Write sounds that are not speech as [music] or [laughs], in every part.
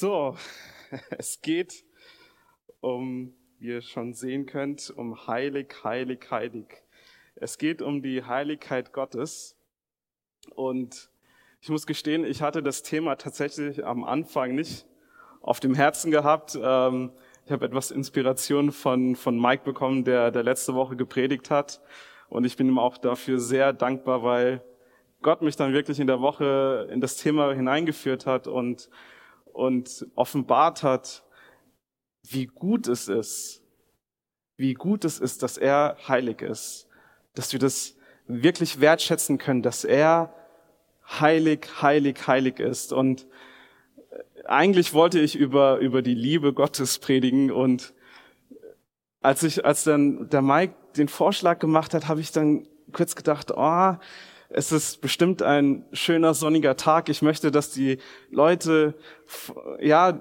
So, [laughs] es geht um, wie ihr schon sehen könnt, um heilig, heilig, heilig. Es geht um die Heiligkeit Gottes. Und ich muss gestehen, ich hatte das Thema tatsächlich am Anfang nicht auf dem Herzen gehabt. Ähm, ich habe etwas Inspiration von, von Mike bekommen, der, der letzte Woche gepredigt hat. Und ich bin ihm auch dafür sehr dankbar, weil Gott mich dann wirklich in der Woche in das Thema hineingeführt hat und und offenbart hat, wie gut es ist, wie gut es ist, dass er heilig ist, dass wir das wirklich wertschätzen können, dass er heilig, heilig, heilig ist. Und eigentlich wollte ich über, über die Liebe Gottes predigen und als ich, als dann der Mike den Vorschlag gemacht hat, habe ich dann kurz gedacht, oh, es ist bestimmt ein schöner sonniger Tag. Ich möchte, dass die Leute, ja,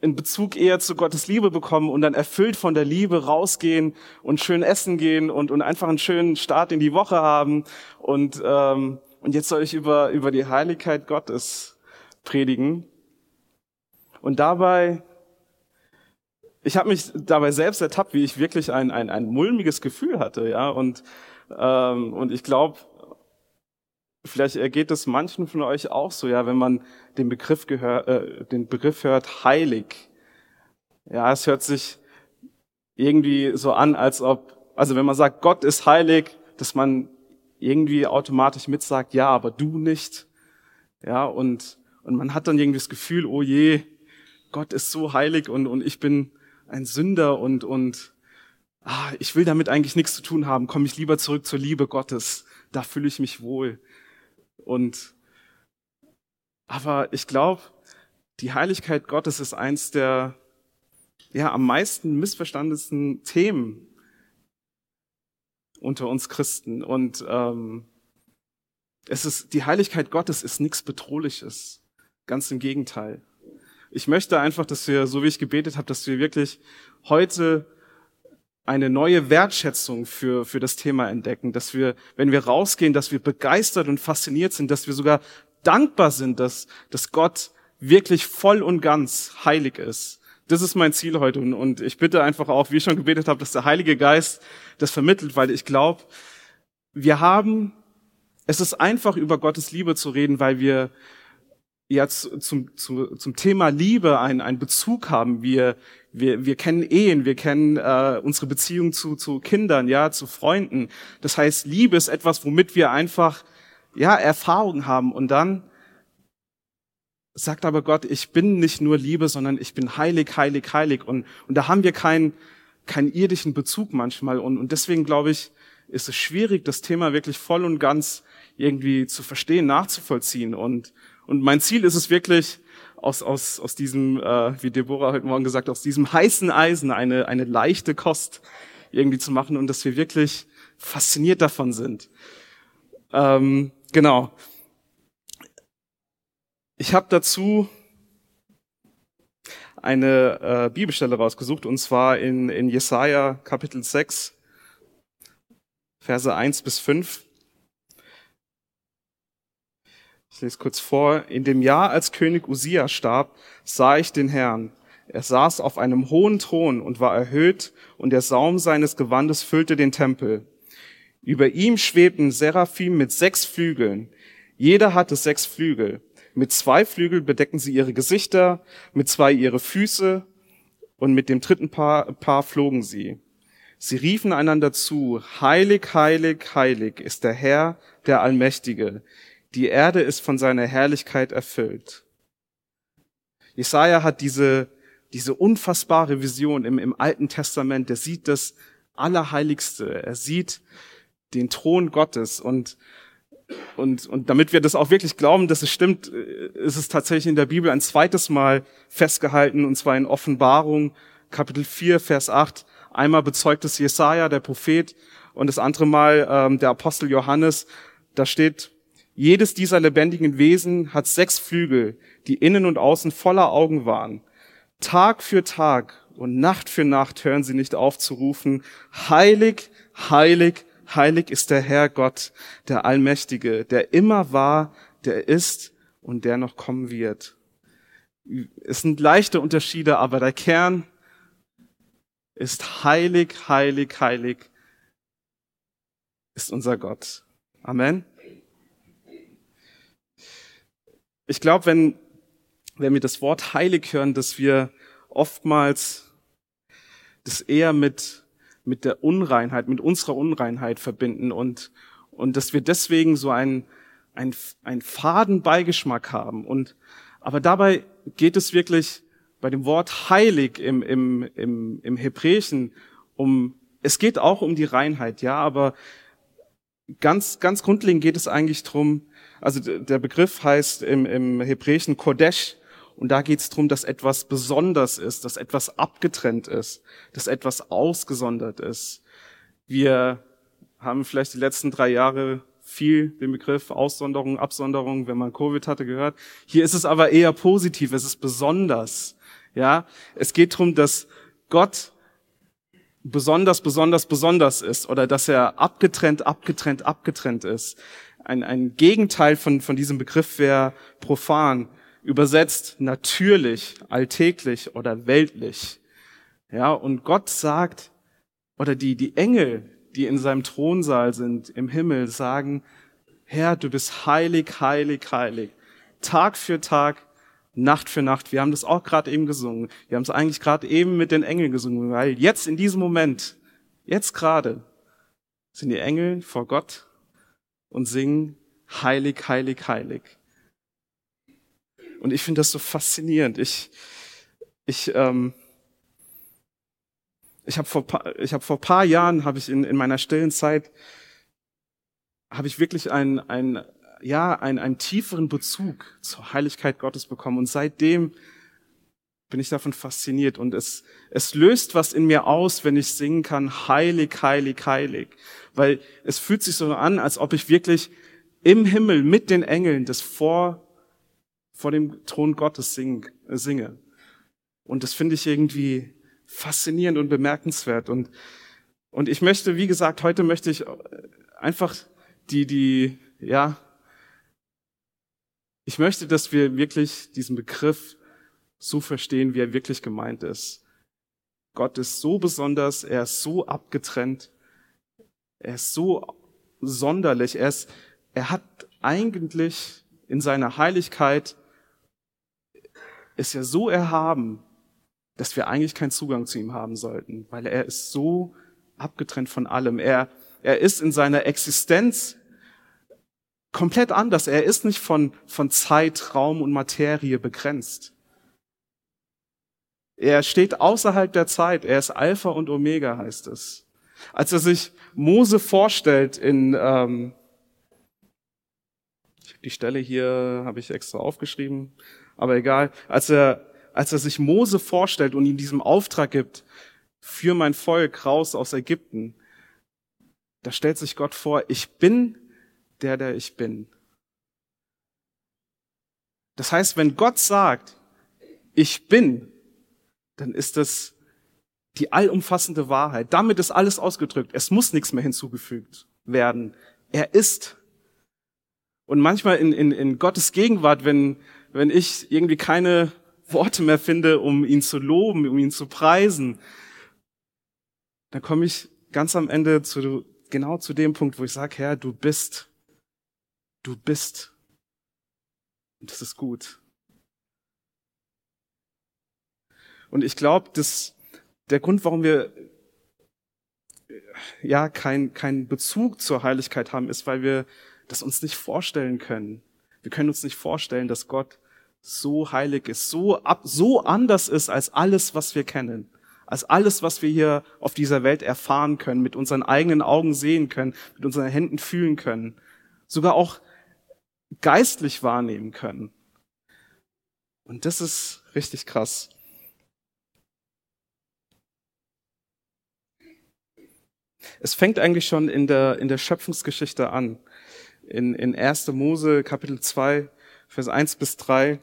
in Bezug eher zu Gottes Liebe bekommen und dann erfüllt von der Liebe rausgehen und schön essen gehen und, und einfach einen schönen Start in die Woche haben. Und, ähm, und jetzt soll ich über, über die Heiligkeit Gottes predigen. Und dabei, ich habe mich dabei selbst ertappt, wie ich wirklich ein, ein, ein mulmiges Gefühl hatte, ja. Und, ähm, und ich glaube, Vielleicht ergeht es manchen von euch auch so, ja, wenn man den Begriff gehört, äh, den Begriff hört, heilig. Ja, es hört sich irgendwie so an, als ob, also wenn man sagt, Gott ist heilig, dass man irgendwie automatisch mitsagt, ja, aber du nicht. Ja, und, und man hat dann irgendwie das Gefühl, oh je, Gott ist so heilig und, und ich bin ein Sünder und, und ah, ich will damit eigentlich nichts zu tun haben, komme ich lieber zurück zur Liebe Gottes, da fühle ich mich wohl. Und aber ich glaube, die Heiligkeit Gottes ist eins der ja am meisten missverstandensten Themen unter uns Christen. Und ähm, es ist die Heiligkeit Gottes ist nichts Bedrohliches, ganz im Gegenteil. Ich möchte einfach, dass wir, so wie ich gebetet habe, dass wir wirklich heute eine neue Wertschätzung für, für das Thema entdecken, dass wir, wenn wir rausgehen, dass wir begeistert und fasziniert sind, dass wir sogar dankbar sind, dass, dass Gott wirklich voll und ganz heilig ist. Das ist mein Ziel heute und, und ich bitte einfach auch, wie ich schon gebetet habe, dass der Heilige Geist das vermittelt, weil ich glaube, wir haben, es ist einfach über Gottes Liebe zu reden, weil wir ja zum, zum, zum Thema Liebe einen, einen Bezug haben. Wir, wir, wir kennen Ehen, wir kennen äh, unsere Beziehung zu, zu Kindern, ja, zu Freunden. Das heißt, Liebe ist etwas, womit wir einfach ja Erfahrung haben. Und dann sagt aber Gott, ich bin nicht nur Liebe, sondern ich bin heilig, heilig, heilig. Und, und da haben wir keinen keinen irdischen Bezug manchmal. Und, und deswegen glaube ich, ist es schwierig, das Thema wirklich voll und ganz irgendwie zu verstehen, nachzuvollziehen. Und, und mein Ziel ist es wirklich, aus, aus, aus diesem, äh, wie Deborah heute Morgen gesagt, aus diesem heißen Eisen eine, eine leichte Kost irgendwie zu machen und dass wir wirklich fasziniert davon sind. Ähm, genau. Ich habe dazu eine äh, Bibelstelle rausgesucht und zwar in, in Jesaja Kapitel 6, Verse 1 bis 5. Ich lese kurz vor. In dem Jahr, als König Usia starb, sah ich den Herrn. Er saß auf einem hohen Thron und war erhöht, und der Saum seines Gewandes füllte den Tempel. Über ihm schwebten Seraphim mit sechs Flügeln. Jeder hatte sechs Flügel. Mit zwei Flügeln bedecken sie ihre Gesichter, mit zwei ihre Füße, und mit dem dritten Paar, Paar flogen sie. Sie riefen einander zu, Heilig, heilig, heilig ist der Herr, der Allmächtige. Die Erde ist von seiner Herrlichkeit erfüllt. Jesaja hat diese, diese unfassbare Vision im, im Alten Testament. Er sieht das Allerheiligste. Er sieht den Thron Gottes und und, und damit wir das auch wirklich glauben, dass es stimmt, ist es tatsächlich in der Bibel ein zweites Mal festgehalten, und zwar in Offenbarung, Kapitel 4, Vers 8. Einmal bezeugt es Jesaja, der Prophet, und das andere Mal ähm, der Apostel Johannes. Da steht, jedes dieser lebendigen Wesen hat sechs Flügel, die innen und außen voller Augen waren. Tag für Tag und Nacht für Nacht hören sie nicht auf zu rufen, heilig, heilig, heilig ist der Herr Gott, der Allmächtige, der immer war, der ist und der noch kommen wird. Es sind leichte Unterschiede, aber der Kern ist heilig, heilig, heilig ist unser Gott. Amen. Ich glaube, wenn, wenn wir das Wort heilig hören, dass wir oftmals das eher mit, mit der Unreinheit, mit unserer Unreinheit verbinden und, und dass wir deswegen so einen, einen, einen faden Beigeschmack haben. Und, aber dabei geht es wirklich bei dem Wort heilig im, im, im, im Hebräischen um, es geht auch um die Reinheit, ja, aber ganz, ganz grundlegend geht es eigentlich drum. Also der Begriff heißt im, im Hebräischen Kodesh und da geht es darum, dass etwas besonders ist, dass etwas abgetrennt ist, dass etwas ausgesondert ist. Wir haben vielleicht die letzten drei Jahre viel den Begriff Aussonderung, Absonderung, wenn man Covid hatte, gehört. Hier ist es aber eher positiv, es ist besonders. Ja, es geht darum, dass Gott besonders, besonders, besonders ist oder dass er abgetrennt, abgetrennt, abgetrennt ist. Ein, ein Gegenteil von, von diesem Begriff wäre profan, übersetzt natürlich, alltäglich oder weltlich. Ja, und Gott sagt, oder die, die Engel, die in seinem Thronsaal sind, im Himmel, sagen, Herr, du bist heilig, heilig, heilig. Tag für Tag Nacht für Nacht. Wir haben das auch gerade eben gesungen. Wir haben es eigentlich gerade eben mit den Engeln gesungen, weil jetzt in diesem Moment, jetzt gerade, sind die Engel vor Gott und singen heilig, heilig, heilig. Und ich finde das so faszinierend. Ich, ich, ähm, ich habe vor, ich hab vor paar Jahren, habe ich in, in meiner stillen Zeit, habe ich wirklich ein, ein ja, einen, einen tieferen Bezug zur Heiligkeit Gottes bekommen. Und seitdem bin ich davon fasziniert. Und es, es löst was in mir aus, wenn ich singen kann, heilig, heilig, heilig. Weil es fühlt sich so an, als ob ich wirklich im Himmel mit den Engeln das vor, vor dem Thron Gottes sing, äh, singe. Und das finde ich irgendwie faszinierend und bemerkenswert. Und, und ich möchte, wie gesagt, heute möchte ich einfach die, die, ja, ich möchte, dass wir wirklich diesen Begriff so verstehen, wie er wirklich gemeint ist. Gott ist so besonders, er ist so abgetrennt, er ist so sonderlich, er, ist, er hat eigentlich in seiner Heiligkeit, ist er so erhaben, dass wir eigentlich keinen Zugang zu ihm haben sollten, weil er ist so abgetrennt von allem. Er, er ist in seiner Existenz komplett anders. Er ist nicht von, von Zeit, Raum und Materie begrenzt. Er steht außerhalb der Zeit. Er ist Alpha und Omega, heißt es. Als er sich Mose vorstellt in, ähm, die Stelle hier habe ich extra aufgeschrieben, aber egal, als er, als er sich Mose vorstellt und ihm diesen Auftrag gibt, für mein Volk raus aus Ägypten, da stellt sich Gott vor, ich bin der, der ich bin. Das heißt, wenn Gott sagt, ich bin, dann ist das die allumfassende Wahrheit. Damit ist alles ausgedrückt. Es muss nichts mehr hinzugefügt werden. Er ist. Und manchmal in, in, in Gottes Gegenwart, wenn, wenn ich irgendwie keine Worte mehr finde, um ihn zu loben, um ihn zu preisen, dann komme ich ganz am Ende zu, genau zu dem Punkt, wo ich sage, Herr, du bist Du bist. Und das ist gut. Und ich glaube, dass der Grund, warum wir ja keinen kein Bezug zur Heiligkeit haben, ist, weil wir das uns nicht vorstellen können. Wir können uns nicht vorstellen, dass Gott so heilig ist, so ab, so anders ist als alles, was wir kennen, als alles, was wir hier auf dieser Welt erfahren können, mit unseren eigenen Augen sehen können, mit unseren Händen fühlen können. Sogar auch geistlich wahrnehmen können. Und das ist richtig krass. Es fängt eigentlich schon in der, in der Schöpfungsgeschichte an. In, in 1. Mose Kapitel 2, Vers 1 bis 3.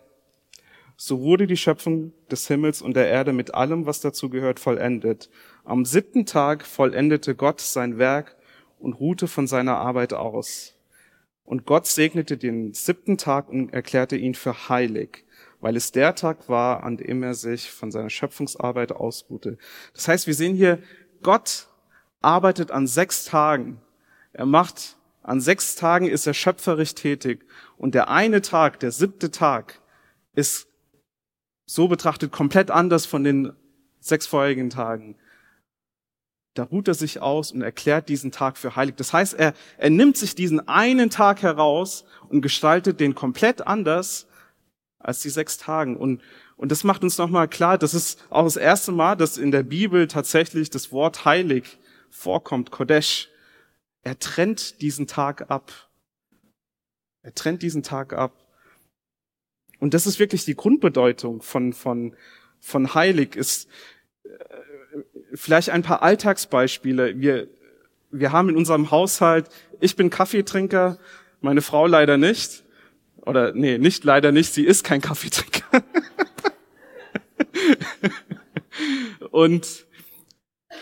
So wurde die Schöpfung des Himmels und der Erde mit allem, was dazu gehört, vollendet. Am siebten Tag vollendete Gott sein Werk und ruhte von seiner Arbeit aus. Und Gott segnete den siebten Tag und erklärte ihn für heilig, weil es der Tag war, an dem er sich von seiner Schöpfungsarbeit ausruhte. Das heißt, wir sehen hier, Gott arbeitet an sechs Tagen. Er macht, an sechs Tagen ist er schöpferisch tätig. Und der eine Tag, der siebte Tag, ist so betrachtet komplett anders von den sechs vorherigen Tagen. Da ruht er sich aus und erklärt diesen Tag für heilig. Das heißt, er, er nimmt sich diesen einen Tag heraus und gestaltet den komplett anders als die sechs Tagen. Und, und das macht uns nochmal klar, das ist auch das erste Mal, dass in der Bibel tatsächlich das Wort heilig vorkommt, Kodesh. Er trennt diesen Tag ab. Er trennt diesen Tag ab. Und das ist wirklich die Grundbedeutung von, von, von heilig, ist äh, vielleicht ein paar Alltagsbeispiele. Wir, wir haben in unserem Haushalt, ich bin Kaffeetrinker, meine Frau leider nicht. Oder nee, nicht leider nicht, sie ist kein Kaffeetrinker. [laughs] Und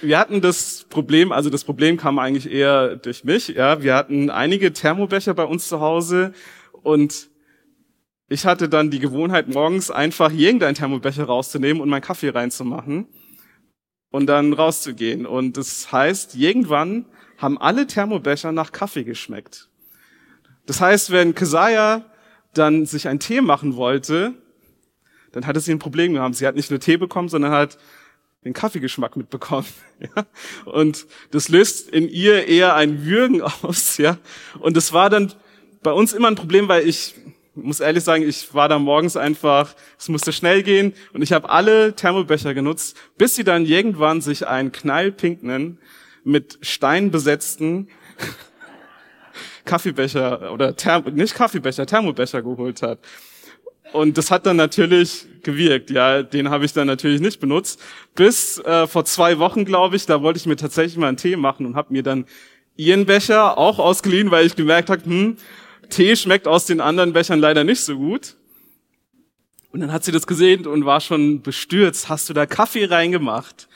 wir hatten das Problem, also das Problem kam eigentlich eher durch mich, ja. Wir hatten einige Thermobecher bei uns zu Hause und ich hatte dann die Gewohnheit, morgens einfach irgendeinen Thermobecher rauszunehmen und meinen Kaffee reinzumachen und dann rauszugehen. Und das heißt, irgendwann haben alle Thermobecher nach Kaffee geschmeckt. Das heißt, wenn Kesaja dann sich einen Tee machen wollte, dann hatte sie ein Problem gehabt. Sie hat nicht nur Tee bekommen, sondern hat den Kaffeegeschmack mitbekommen. [laughs] Ja? Und das löst in ihr eher ein Würgen aus. Ja? Und das war dann bei uns immer ein Problem, weil ich muss ehrlich sagen, ich war da morgens einfach, es musste schnell gehen und ich habe alle Thermobecher genutzt, bis sie dann irgendwann sich einen knallpinknen mit Stein besetzten [laughs] Kaffeebecher oder Therm nicht Kaffeebecher, Thermobecher geholt hat. Und das hat dann natürlich gewirkt. Ja, den habe ich dann natürlich nicht benutzt. Bis äh, vor zwei Wochen, glaube ich, da wollte ich mir tatsächlich mal einen Tee machen und habe mir dann ihren Becher auch ausgeliehen, weil ich gemerkt habe, hm, Tee schmeckt aus den anderen Bechern leider nicht so gut. Und dann hat sie das gesehen und war schon bestürzt. Hast du da Kaffee reingemacht?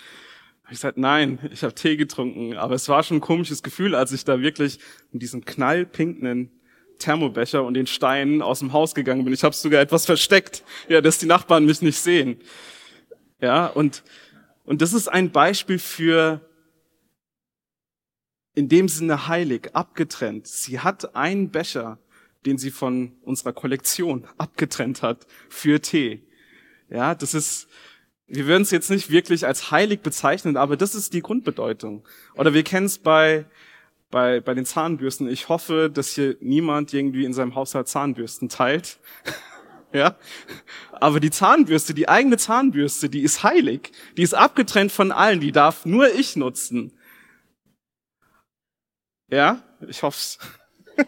Ich gesagt, nein, ich habe Tee getrunken. Aber es war schon ein komisches Gefühl, als ich da wirklich mit diesem knallpinken Thermobecher und den Steinen aus dem Haus gegangen bin. Ich habe sogar etwas versteckt, ja, dass die Nachbarn mich nicht sehen. Ja, und und das ist ein Beispiel für in dem Sinne heilig, abgetrennt. Sie hat einen Becher, den sie von unserer Kollektion abgetrennt hat für Tee. Ja, das ist, wir würden es jetzt nicht wirklich als heilig bezeichnen, aber das ist die Grundbedeutung. Oder wir kennen es bei, bei, bei den Zahnbürsten. Ich hoffe, dass hier niemand irgendwie in seinem Haushalt Zahnbürsten teilt. [laughs] ja. Aber die Zahnbürste, die eigene Zahnbürste, die ist heilig. Die ist abgetrennt von allen. Die darf nur ich nutzen. Ja, ich hoff's. [laughs]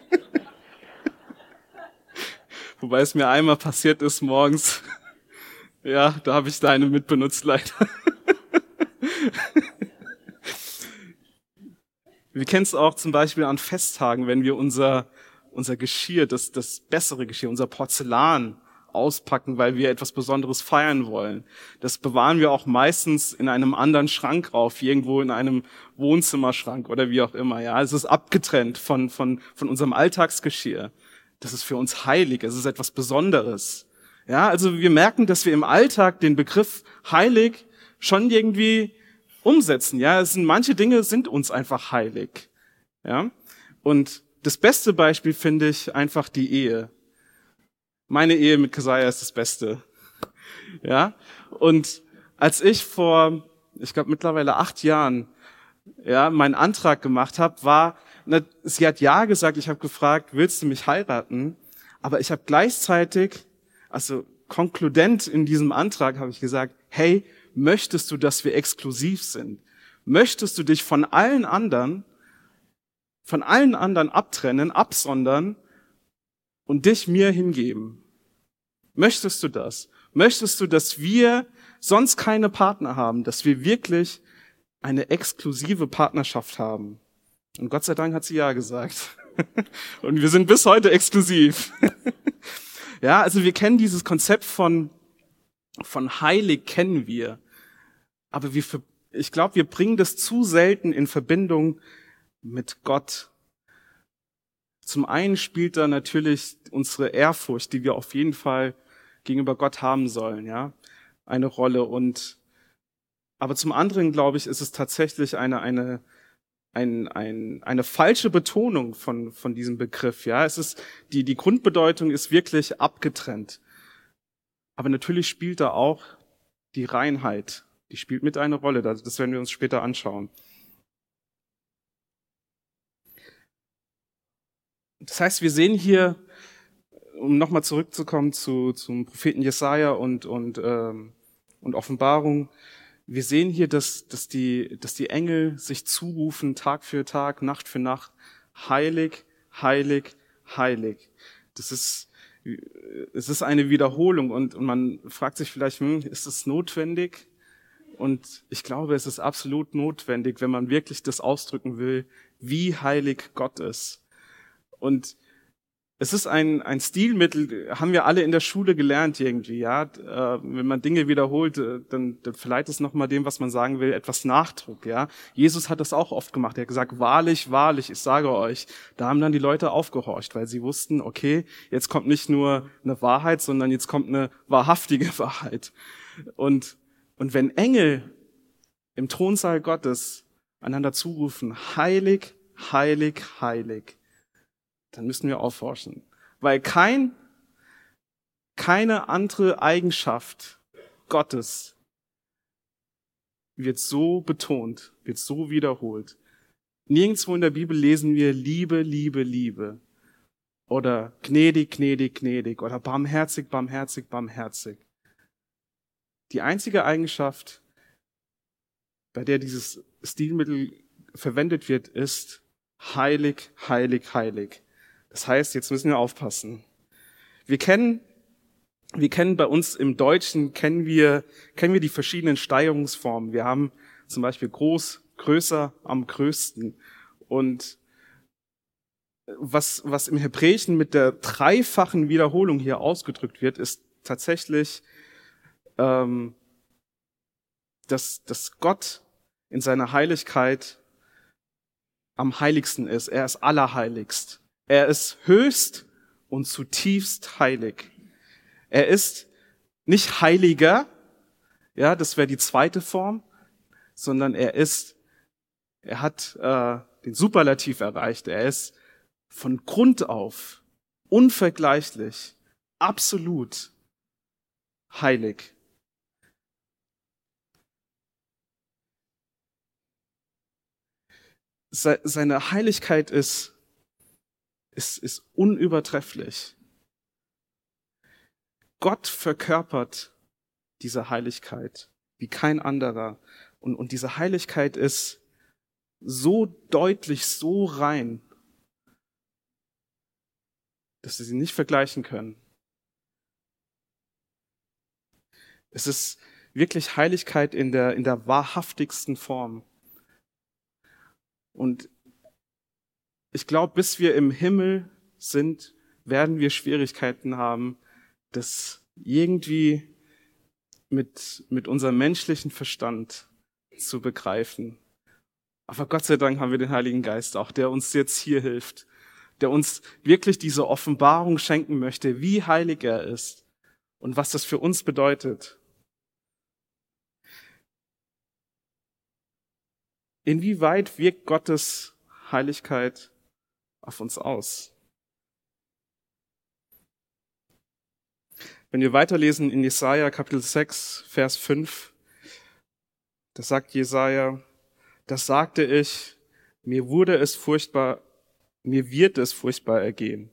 Wobei es mir einmal passiert ist morgens. [laughs] Ja, da habe ich deine mitbenutzt leider. Wir kennen es auch zum Beispiel an Festtagen, wenn wir unser, unser Geschirr, das, das bessere Geschirr, unser Porzellan auspacken, weil wir etwas Besonderes feiern wollen. Das bewahren wir auch meistens in einem anderen Schrank auf, irgendwo in einem Wohnzimmerschrank oder wie auch immer. Ja, es ist abgetrennt von von von unserem Alltagsgeschirr. Das ist für uns heilig. Es ist etwas Besonderes. Ja, also wir merken, dass wir im Alltag den Begriff heilig schon irgendwie umsetzen. Ja, es sind manche Dinge sind uns einfach heilig. Ja, und das beste Beispiel finde ich einfach die Ehe. Meine Ehe mit Kesaja ist das Beste. Ja? Und als ich vor, ich glaube mittlerweile acht Jahren, ja, meinen Antrag gemacht habe, war, na, sie hat ja gesagt, ich habe gefragt, willst du mich heiraten? Aber ich habe gleichzeitig, also konkludent in diesem Antrag habe ich gesagt, hey, möchtest du, dass wir exklusiv sind? Möchtest du dich von allen anderen, von allen anderen abtrennen, absondern und dich mir hingeben. Möchtest du das? Möchtest du, dass wir sonst keine Partner haben, dass wir wirklich eine exklusive Partnerschaft haben? Und Gott sei Dank hat sie ja gesagt. [laughs] Und wir sind bis heute exklusiv. [laughs] Ja, also wir kennen dieses Konzept von, von heilig kennen wir. Aber wir, ich glaube, wir bringen das zu selten in Verbindung mit Gott. Zum einen spielt da natürlich unsere Ehrfurcht, die wir auf jeden Fall gegenüber Gott haben sollen, ja, eine Rolle. Und aber zum anderen glaube ich, ist es tatsächlich eine eine ein, ein, eine falsche Betonung von, von diesem Begriff. Ja, es ist, die, die Grundbedeutung ist wirklich abgetrennt. Aber natürlich spielt da auch die Reinheit, die spielt mit eine Rolle. Das werden wir uns später anschauen. Das heißt, wir sehen hier, um nochmal zurückzukommen zu, zum Propheten Jesaja und, und, ähm, und Offenbarung, wir sehen hier, dass, dass, die, dass die Engel sich zurufen, Tag für Tag, Nacht für Nacht, heilig, heilig, heilig. Das ist, es ist eine Wiederholung und, und man fragt sich vielleicht, hm, ist es notwendig? Und ich glaube, es ist absolut notwendig, wenn man wirklich das ausdrücken will, wie heilig Gott ist. Und es ist ein, ein Stilmittel, haben wir alle in der Schule gelernt irgendwie, ja. Äh, wenn man Dinge wiederholt, äh, dann, dann verleiht es nochmal dem, was man sagen will, etwas Nachdruck, ja. Jesus hat das auch oft gemacht. Er hat gesagt, wahrlich, wahrlich, ich sage euch. Da haben dann die Leute aufgehorcht, weil sie wussten, okay, jetzt kommt nicht nur eine Wahrheit, sondern jetzt kommt eine wahrhaftige [laughs] Wahrheit. Und, und wenn Engel im Thronsaal Gottes einander zurufen, heilig, heilig, heilig, dann müssen wir aufforschen. Weil kein, keine andere Eigenschaft Gottes wird so betont, wird so wiederholt. Nirgendwo in der Bibel lesen wir Liebe, Liebe, Liebe. Oder gnädig, gnädig, gnädig. Oder barmherzig, barmherzig, barmherzig. Die einzige Eigenschaft, bei der dieses Stilmittel verwendet wird, ist heilig, heilig, heilig. Das heißt, jetzt müssen wir aufpassen. Wir kennen, wir kennen bei uns im Deutschen, kennen wir, kennen wir die verschiedenen Steigerungsformen. Wir haben zum Beispiel groß, größer, am größten. Und was, was im Hebräischen mit der dreifachen Wiederholung hier ausgedrückt wird, ist tatsächlich, ähm, dass, dass Gott in seiner Heiligkeit am heiligsten ist. Er ist allerheiligst. Er ist höchst und zutiefst heilig. Er ist nicht heiliger, ja, das wäre die zweite Form, sondern er ist, er hat äh, den Superlativ erreicht. Er ist von Grund auf unvergleichlich, absolut heilig. Seine Heiligkeit ist ist, ist unübertrefflich. Gott verkörpert diese Heiligkeit wie kein anderer. Und, und diese Heiligkeit ist so deutlich, so rein, dass sie sie nicht vergleichen können. Es ist wirklich Heiligkeit in der, in der wahrhaftigsten Form. Und ich glaube, bis wir im Himmel sind, werden wir Schwierigkeiten haben, das irgendwie mit, mit unserem menschlichen Verstand zu begreifen. Aber Gott sei Dank haben wir den Heiligen Geist auch, der uns jetzt hier hilft, der uns wirklich diese Offenbarung schenken möchte, wie heilig er ist und was das für uns bedeutet. Inwieweit wirkt Gottes Heiligkeit auf uns aus. Wenn wir weiterlesen in Jesaja Kapitel 6, Vers 5, da sagt Jesaja, das sagte ich, mir wurde es furchtbar, mir wird es furchtbar ergehen,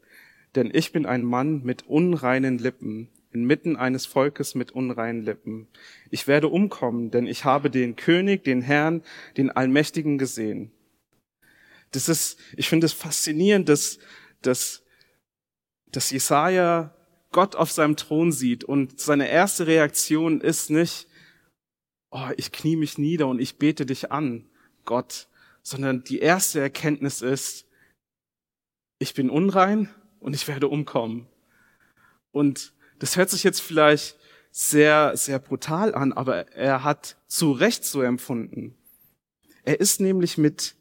denn ich bin ein Mann mit unreinen Lippen, inmitten eines Volkes mit unreinen Lippen. Ich werde umkommen, denn ich habe den König, den Herrn, den Allmächtigen gesehen. Das ist, ich finde es faszinierend, dass, dass, dass Jesaja Gott auf seinem Thron sieht und seine erste Reaktion ist nicht, oh, ich knie mich nieder und ich bete dich an, Gott, sondern die erste Erkenntnis ist, ich bin unrein und ich werde umkommen. Und das hört sich jetzt vielleicht sehr, sehr brutal an, aber er hat zu Recht so empfunden. Er ist nämlich mit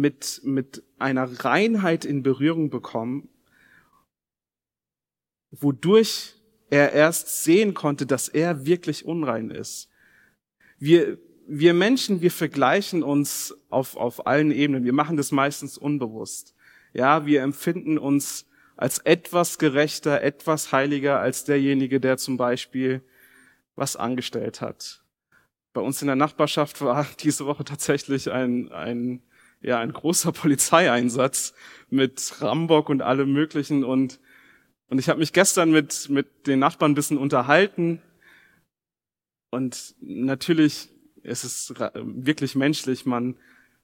mit, mit einer Reinheit in Berührung bekommen, wodurch er erst sehen konnte, dass er wirklich unrein ist. Wir, wir Menschen, wir vergleichen uns auf, auf allen Ebenen. Wir machen das meistens unbewusst. Ja, wir empfinden uns als etwas gerechter, etwas heiliger als derjenige, der zum Beispiel was angestellt hat. Bei uns in der Nachbarschaft war [laughs] diese Woche tatsächlich ein, ein, ja, ein großer [laughs] Polizeieinsatz mit Rambock und allem Möglichen und und ich habe mich gestern mit, mit den Nachbarn ein bisschen unterhalten. Und natürlich ist es wirklich menschlich. Man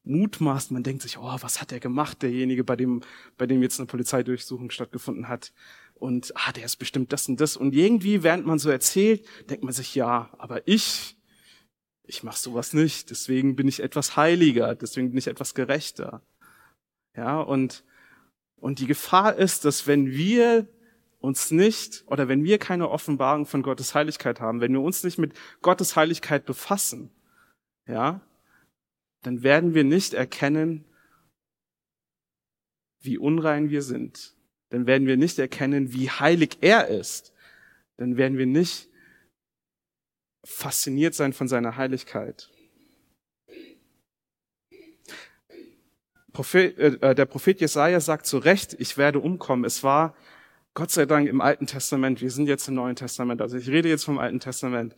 mutmaßt, man denkt sich, oh, was hat der gemacht, derjenige, bei dem, bei dem jetzt eine Polizeidurchsuchung stattgefunden hat. Und ah, der ist bestimmt das und das. Und irgendwie, während man so erzählt, denkt man sich, ja, aber ich, ich mache sowas nicht. Deswegen bin ich etwas heiliger, deswegen bin ich etwas gerechter. Ja, und, und die Gefahr ist, dass wenn wir uns nicht, oder wenn wir keine Offenbarung von Gottes Heiligkeit haben, wenn wir uns nicht mit Gottes Heiligkeit befassen, ja, dann werden wir nicht erkennen, wie unrein wir sind. Dann werden wir nicht erkennen, wie heilig er ist. Dann werden wir nicht fasziniert sein von seiner Heiligkeit. Prophet, äh, der Prophet Jesaja sagt zu Recht, ich werde umkommen. Es war Gott sei Dank im Alten Testament, wir sind jetzt im Neuen Testament, also ich rede jetzt vom Alten Testament.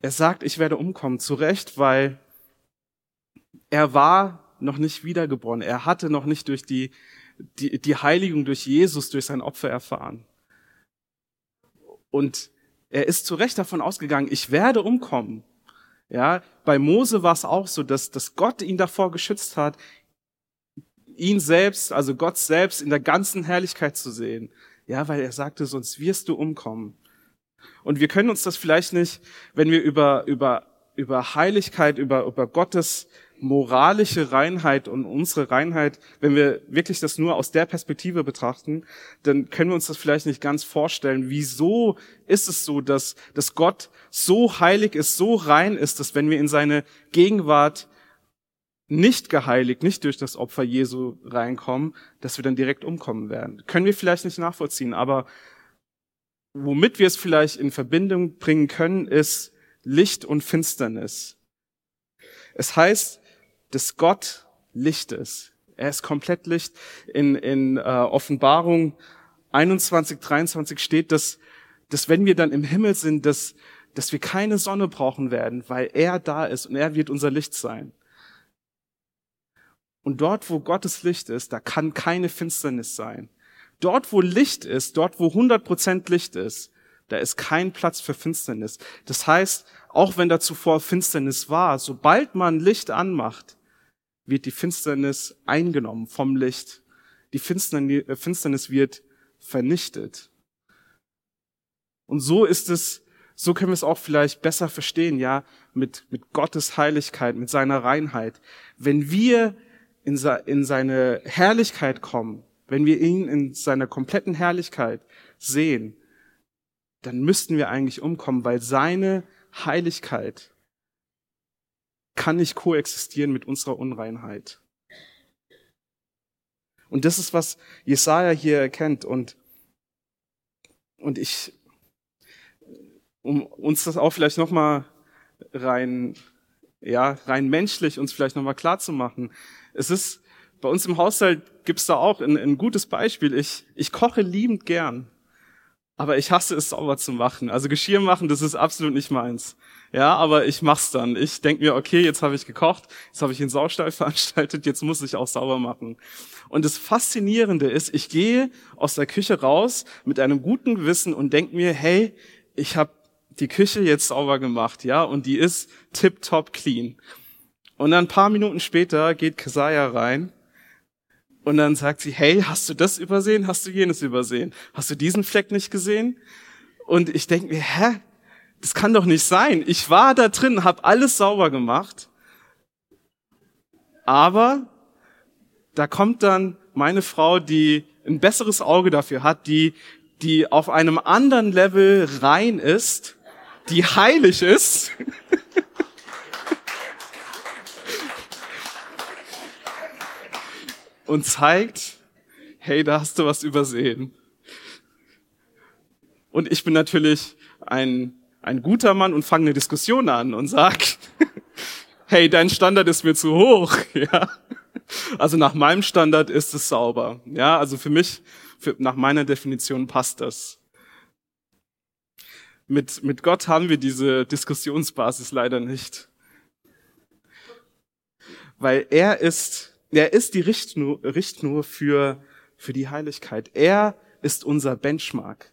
Er sagt, ich werde umkommen, zu Recht, weil er war noch nicht wiedergeboren. Er hatte noch nicht durch die, die, die Heiligung durch Jesus, durch sein Opfer erfahren. Und er ist zu Recht davon ausgegangen, ich werde umkommen. Ja, bei Mose war es auch so, dass, dass Gott ihn davor geschützt hat, ihn selbst, also Gott selbst in der ganzen Herrlichkeit zu sehen. Ja, weil er sagte, sonst wirst du umkommen. Und wir können uns das vielleicht nicht, wenn wir über, über, über Heiligkeit, über, über Gottes moralische Reinheit und unsere Reinheit, wenn wir wirklich das nur aus der Perspektive betrachten, dann können wir uns das vielleicht nicht ganz vorstellen. Wieso ist es so, dass, dass Gott so heilig ist, so rein ist, dass wenn wir in seine Gegenwart nicht geheiligt, nicht durch das Opfer Jesu reinkommen, dass wir dann direkt umkommen werden. Können wir vielleicht nicht nachvollziehen, aber womit wir es vielleicht in Verbindung bringen können, ist Licht und Finsternis. Es heißt, dass Gott Licht ist. Er ist komplett Licht. In, in äh, Offenbarung 21, 23 steht, dass, dass wenn wir dann im Himmel sind, dass, dass wir keine Sonne brauchen werden, weil er da ist und er wird unser Licht sein. Und dort, wo Gottes Licht ist, da kann keine Finsternis sein. Dort, wo Licht ist, dort, wo 100% Licht ist, da ist kein Platz für Finsternis. Das heißt, auch wenn da zuvor Finsternis war, sobald man Licht anmacht, wird die Finsternis eingenommen vom Licht. Die äh, Finsternis wird vernichtet. Und so ist es, so können wir es auch vielleicht besser verstehen, ja, mit, mit Gottes Heiligkeit, mit seiner Reinheit. Wenn wir in, seine Herrlichkeit kommen, wenn wir ihn in seiner kompletten Herrlichkeit sehen, dann müssten wir eigentlich umkommen, weil seine Heiligkeit kann nicht koexistieren mit unserer Unreinheit. Und das ist, was Jesaja hier erkennt. Und, und ich, um uns das auch vielleicht nochmal rein, ja, rein menschlich uns vielleicht nochmal klar zu machen. Es ist, bei uns im Haushalt gibt's da auch ein, ein gutes Beispiel. Ich, ich koche liebend gern, aber ich hasse es sauber zu machen. Also Geschirr machen, das ist absolut nicht meins. Ja, aber ich mach's dann. Ich denk mir, okay, jetzt habe ich gekocht, jetzt habe ich den Saustall [laughs] veranstaltet, jetzt muss ich auch sauber machen. Und das Faszinierende ist, ich gehe aus der Küche raus mit einem guten Gewissen und denk mir, hey, ich habe die Küche jetzt sauber gemacht, ja, und die ist tip top clean. Und dann ein paar Minuten später geht Kesaja rein und dann sagt sie, hey, hast du das übersehen? Hast du jenes übersehen? Hast du diesen Fleck nicht gesehen? Und ich denke mir, hä? Das kann doch nicht sein. Ich war da drin, habe alles sauber gemacht. Aber da kommt dann meine Frau, die ein besseres Auge dafür hat, die, die auf einem anderen Level rein ist, die heilig ist. [laughs] und zeigt, hey, da hast du was übersehen. Und ich bin natürlich ein, ein guter Mann und fange eine Diskussion an und sag, [laughs] hey, dein Standard ist mir zu hoch, [laughs] ja. Also nach meinem Standard ist es sauber, ja. Also für mich, für, nach meiner Definition passt das. Mit, mit Gott haben wir diese Diskussionsbasis leider nicht. Weil er ist, er ist die Richtschnur, Richtschnur für, für die Heiligkeit. Er ist unser Benchmark.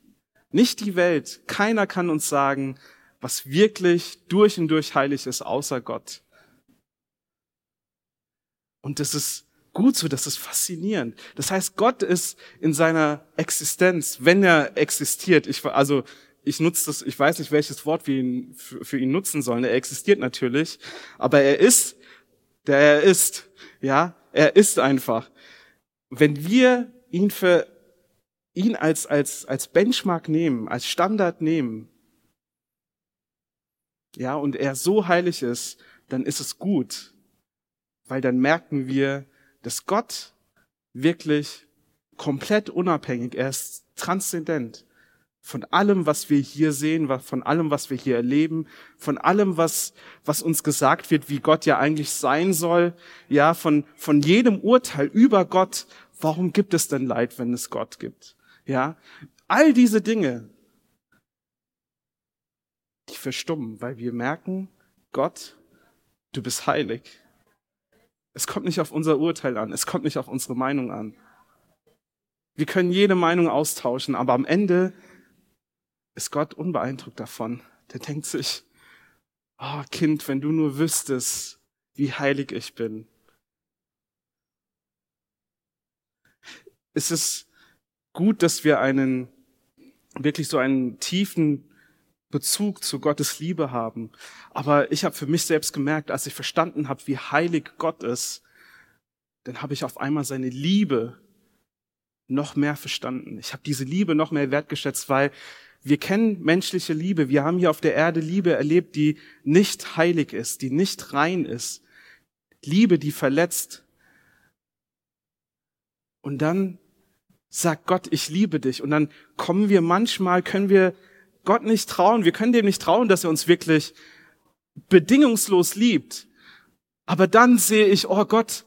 Nicht die Welt. Keiner kann uns sagen, was wirklich durch und durch heilig ist, außer Gott. Und das ist gut so, das ist faszinierend. Das heißt, Gott ist in seiner Existenz, wenn er existiert, ich, also ich nutze das, ich weiß nicht, welches Wort wir ihn, für, für ihn nutzen sollen. Er existiert natürlich, aber er ist, der er ist. Ja, er ist einfach. Wenn wir ihn für ihn als, als, als Benchmark nehmen, als Standard nehmen, ja, und er so heilig ist, dann ist es gut, weil dann merken wir, dass Gott wirklich komplett unabhängig, er ist transzendent von allem, was wir hier sehen, von allem, was wir hier erleben, von allem, was, was uns gesagt wird, wie Gott ja eigentlich sein soll, ja, von, von jedem Urteil über Gott. Warum gibt es denn Leid, wenn es Gott gibt? Ja, all diese Dinge, die verstummen, weil wir merken, Gott, du bist heilig. Es kommt nicht auf unser Urteil an, es kommt nicht auf unsere Meinung an. Wir können jede Meinung austauschen, aber am Ende ist Gott unbeeindruckt davon. Der denkt sich, oh Kind, wenn du nur wüsstest, wie heilig ich bin. Es ist gut, dass wir einen, wirklich so einen tiefen Bezug zu Gottes Liebe haben. Aber ich habe für mich selbst gemerkt, als ich verstanden habe, wie heilig Gott ist, dann habe ich auf einmal seine Liebe noch mehr verstanden. Ich habe diese Liebe noch mehr wertgeschätzt, weil wir kennen menschliche Liebe. Wir haben hier auf der Erde Liebe erlebt, die nicht heilig ist, die nicht rein ist. Liebe, die verletzt. Und dann sagt Gott, ich liebe dich. Und dann kommen wir manchmal, können wir Gott nicht trauen. Wir können dem nicht trauen, dass er uns wirklich bedingungslos liebt. Aber dann sehe ich, oh Gott,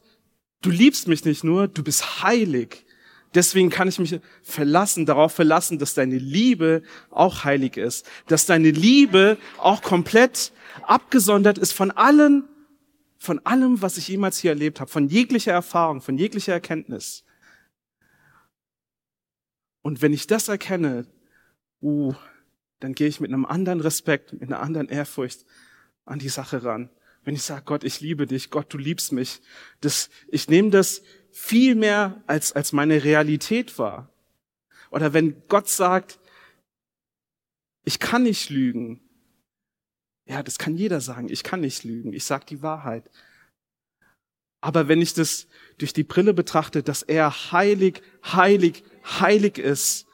du liebst mich nicht nur, du bist heilig. Deswegen kann ich mich verlassen, darauf verlassen, dass deine Liebe auch heilig ist, dass deine Liebe auch komplett abgesondert ist von allen, von allem, was ich jemals hier erlebt habe, von jeglicher Erfahrung, von jeglicher Erkenntnis. Und wenn ich das erkenne, uh, dann gehe ich mit einem anderen Respekt, mit einer anderen Ehrfurcht an die Sache ran. Wenn ich sage, Gott, ich liebe dich, Gott, du liebst mich, das, ich nehme das viel mehr als, als meine Realität war. Oder wenn Gott sagt, ich kann nicht lügen. Ja, das kann jeder sagen. Ich kann nicht lügen. Ich sage die Wahrheit. Aber wenn ich das durch die Brille betrachte, dass er heilig, heilig, heilig ist,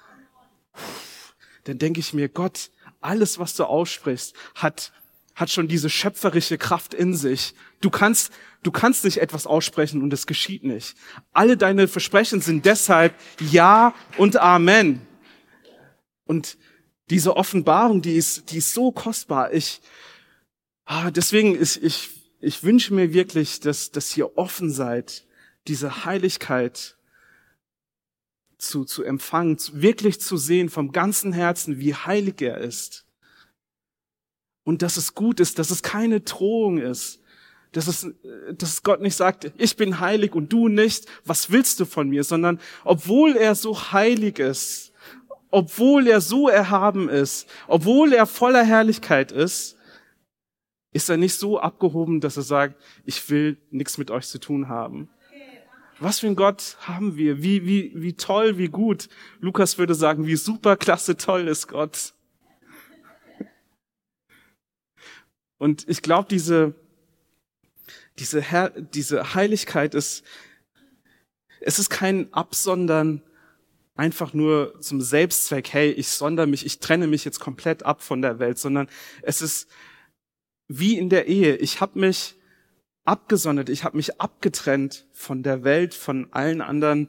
dann denke ich mir, Gott, alles, was du aussprichst, hat, hat schon diese schöpferische Kraft in sich. Du kannst, Du kannst nicht etwas aussprechen und es geschieht nicht. Alle deine Versprechen sind deshalb Ja und Amen. Und diese Offenbarung, die ist, die ist so kostbar. Ich, ah, deswegen ist, ich, ich wünsche mir wirklich, dass, dass ihr offen seid, diese Heiligkeit zu, zu empfangen, wirklich zu sehen vom ganzen Herzen, wie heilig er ist. Und dass es gut ist, dass es keine Drohung ist, dass, es, dass Gott nicht sagt, ich bin heilig und du nicht, was willst du von mir, sondern obwohl er so heilig ist, obwohl er so erhaben ist, obwohl er voller Herrlichkeit ist, ist er nicht so abgehoben, dass er sagt, ich will nichts mit euch zu tun haben. Was für ein Gott haben wir? Wie, wie, wie toll, wie gut. Lukas würde sagen, wie super klasse toll ist Gott. Und ich glaube, diese, diese, Herr, diese Heiligkeit ist, es ist kein Absondern einfach nur zum Selbstzweck, hey, ich sonder mich, ich trenne mich jetzt komplett ab von der Welt, sondern es ist wie in der Ehe. Ich habe mich abgesondert, ich habe mich abgetrennt von der Welt, von allen anderen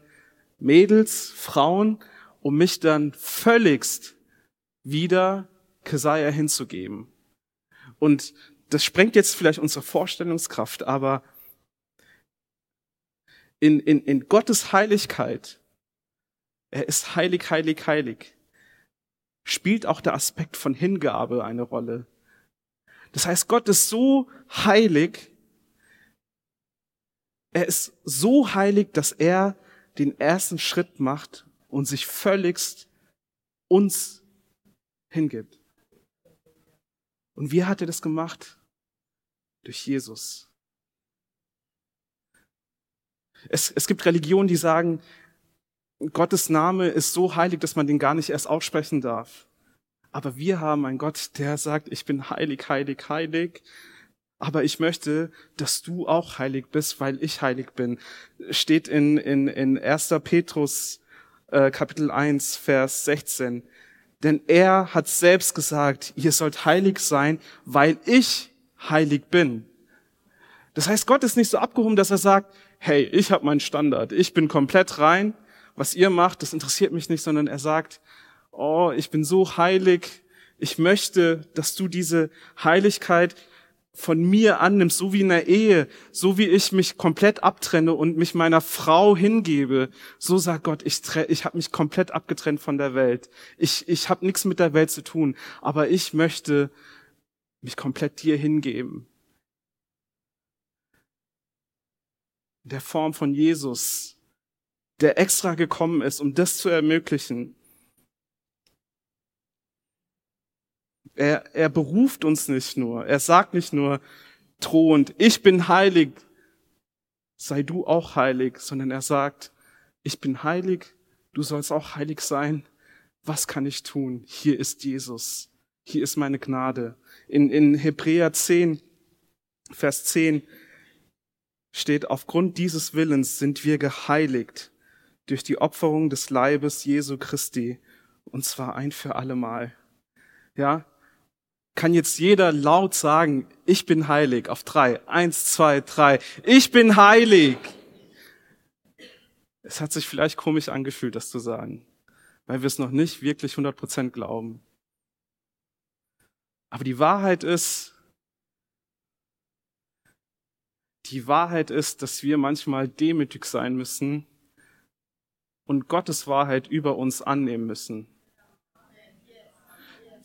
Mädels, Frauen, um mich dann völligst wieder Kesaja hinzugeben. Und das sprengt jetzt vielleicht unsere Vorstellungskraft, aber in, in, in Gottes Heiligkeit, er ist heilig, heilig, heilig, spielt auch der Aspekt von Hingabe eine Rolle. Das heißt, Gott ist so heilig, er ist so heilig, dass er den ersten Schritt macht und sich völligst uns hingibt. Und wie hat er das gemacht? Durch Jesus. Es, es gibt Religionen, die sagen, Gottes Name ist so heilig, dass man den gar nicht erst aussprechen darf. Aber wir haben einen Gott, der sagt, ich bin heilig, heilig, heilig. Aber ich möchte, dass du auch heilig bist, weil ich heilig bin. Steht in, in, in 1. Petrus äh, Kapitel 1, Vers 16. Denn er hat selbst gesagt, ihr sollt heilig sein, weil ich heilig bin. Das heißt, Gott ist nicht so abgehoben, dass er sagt, hey, ich habe meinen Standard, ich bin komplett rein, was ihr macht, das interessiert mich nicht, sondern er sagt, oh, ich bin so heilig, ich möchte, dass du diese Heiligkeit von mir annimmst, so wie in der Ehe, so wie ich mich komplett abtrenne und mich meiner Frau hingebe, so sagt Gott, ich, ich habe mich komplett abgetrennt von der Welt. Ich, ich habe nichts mit der Welt zu tun, aber ich möchte mich komplett dir hingeben. In der Form von Jesus, der extra gekommen ist, um das zu ermöglichen. Er, er beruft uns nicht nur. Er sagt nicht nur drohend, ich bin heilig, sei du auch heilig, sondern er sagt, ich bin heilig, du sollst auch heilig sein. Was kann ich tun? Hier ist Jesus. Hier ist meine Gnade. In, in Hebräer 10, Vers 10 steht, aufgrund dieses Willens sind wir geheiligt durch die Opferung des Leibes Jesu Christi, und zwar ein für allemal. Ja, kann jetzt jeder laut sagen, ich bin heilig auf drei. Eins, zwei, drei. Ich bin heilig. Es hat sich vielleicht komisch angefühlt, das zu sagen, weil wir es noch nicht wirklich 100% glauben. Aber die Wahrheit ist, die Wahrheit ist, dass wir manchmal demütig sein müssen und Gottes Wahrheit über uns annehmen müssen.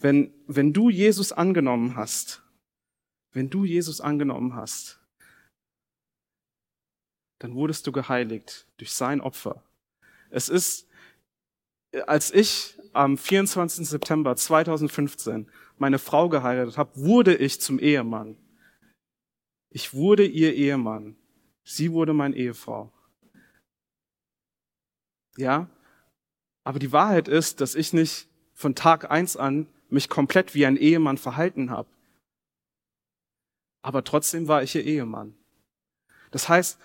Wenn, wenn du Jesus angenommen hast, wenn du Jesus angenommen hast, dann wurdest du geheiligt durch sein Opfer. Es ist, als ich am 24. September 2015 meine Frau geheiratet habe, wurde ich zum Ehemann. Ich wurde ihr Ehemann. Sie wurde meine Ehefrau. Ja? Aber die Wahrheit ist, dass ich nicht von Tag eins an mich komplett wie ein Ehemann verhalten habe. Aber trotzdem war ich ihr Ehemann. Das heißt,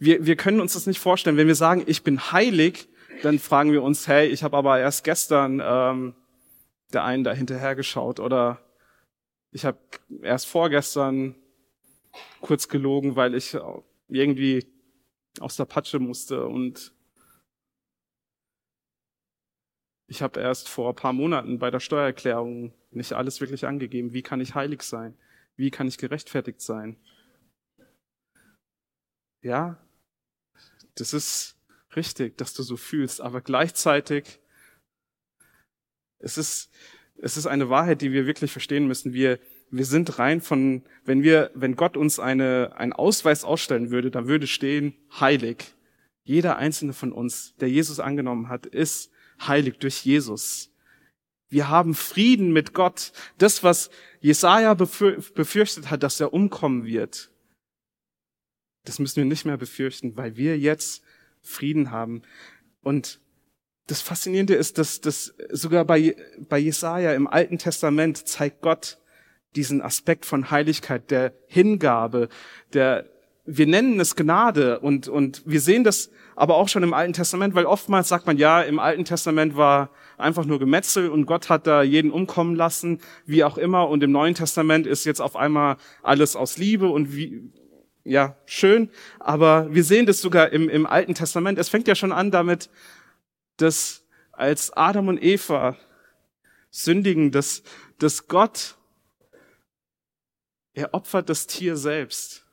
wir, wir können uns das nicht vorstellen. Wenn wir sagen, ich bin heilig, dann fragen wir uns, hey, ich habe aber erst gestern ähm, der einen da hinterher geschaut oder ich habe erst vorgestern kurz gelogen, weil ich irgendwie aus der Patsche musste und Ich habe erst vor ein paar Monaten bei der Steuererklärung nicht alles wirklich angegeben. Wie kann ich heilig sein? Wie kann ich gerechtfertigt sein? Ja, das ist richtig, dass du so fühlst, aber gleichzeitig es ist es ist eine Wahrheit, die wir wirklich verstehen müssen. Wir wir sind rein von wenn wir wenn Gott uns eine einen Ausweis ausstellen würde, dann würde stehen heilig. Jeder einzelne von uns, der Jesus angenommen hat, ist heilig durch Jesus. Wir haben Frieden mit Gott. Das, was Jesaja befürchtet hat, dass er umkommen wird, das müssen wir nicht mehr befürchten, weil wir jetzt Frieden haben. Und das Faszinierende ist, dass, dass sogar bei, bei Jesaja im Alten Testament zeigt Gott diesen Aspekt von Heiligkeit, der Hingabe, der, wir nennen es Gnade und, und wir sehen das aber auch schon im Alten Testament, weil oftmals sagt man, ja, im Alten Testament war einfach nur Gemetzel und Gott hat da jeden umkommen lassen, wie auch immer. Und im Neuen Testament ist jetzt auf einmal alles aus Liebe und wie, ja, schön. Aber wir sehen das sogar im, im Alten Testament. Es fängt ja schon an damit, dass als Adam und Eva sündigen, dass, dass Gott, er opfert das Tier selbst.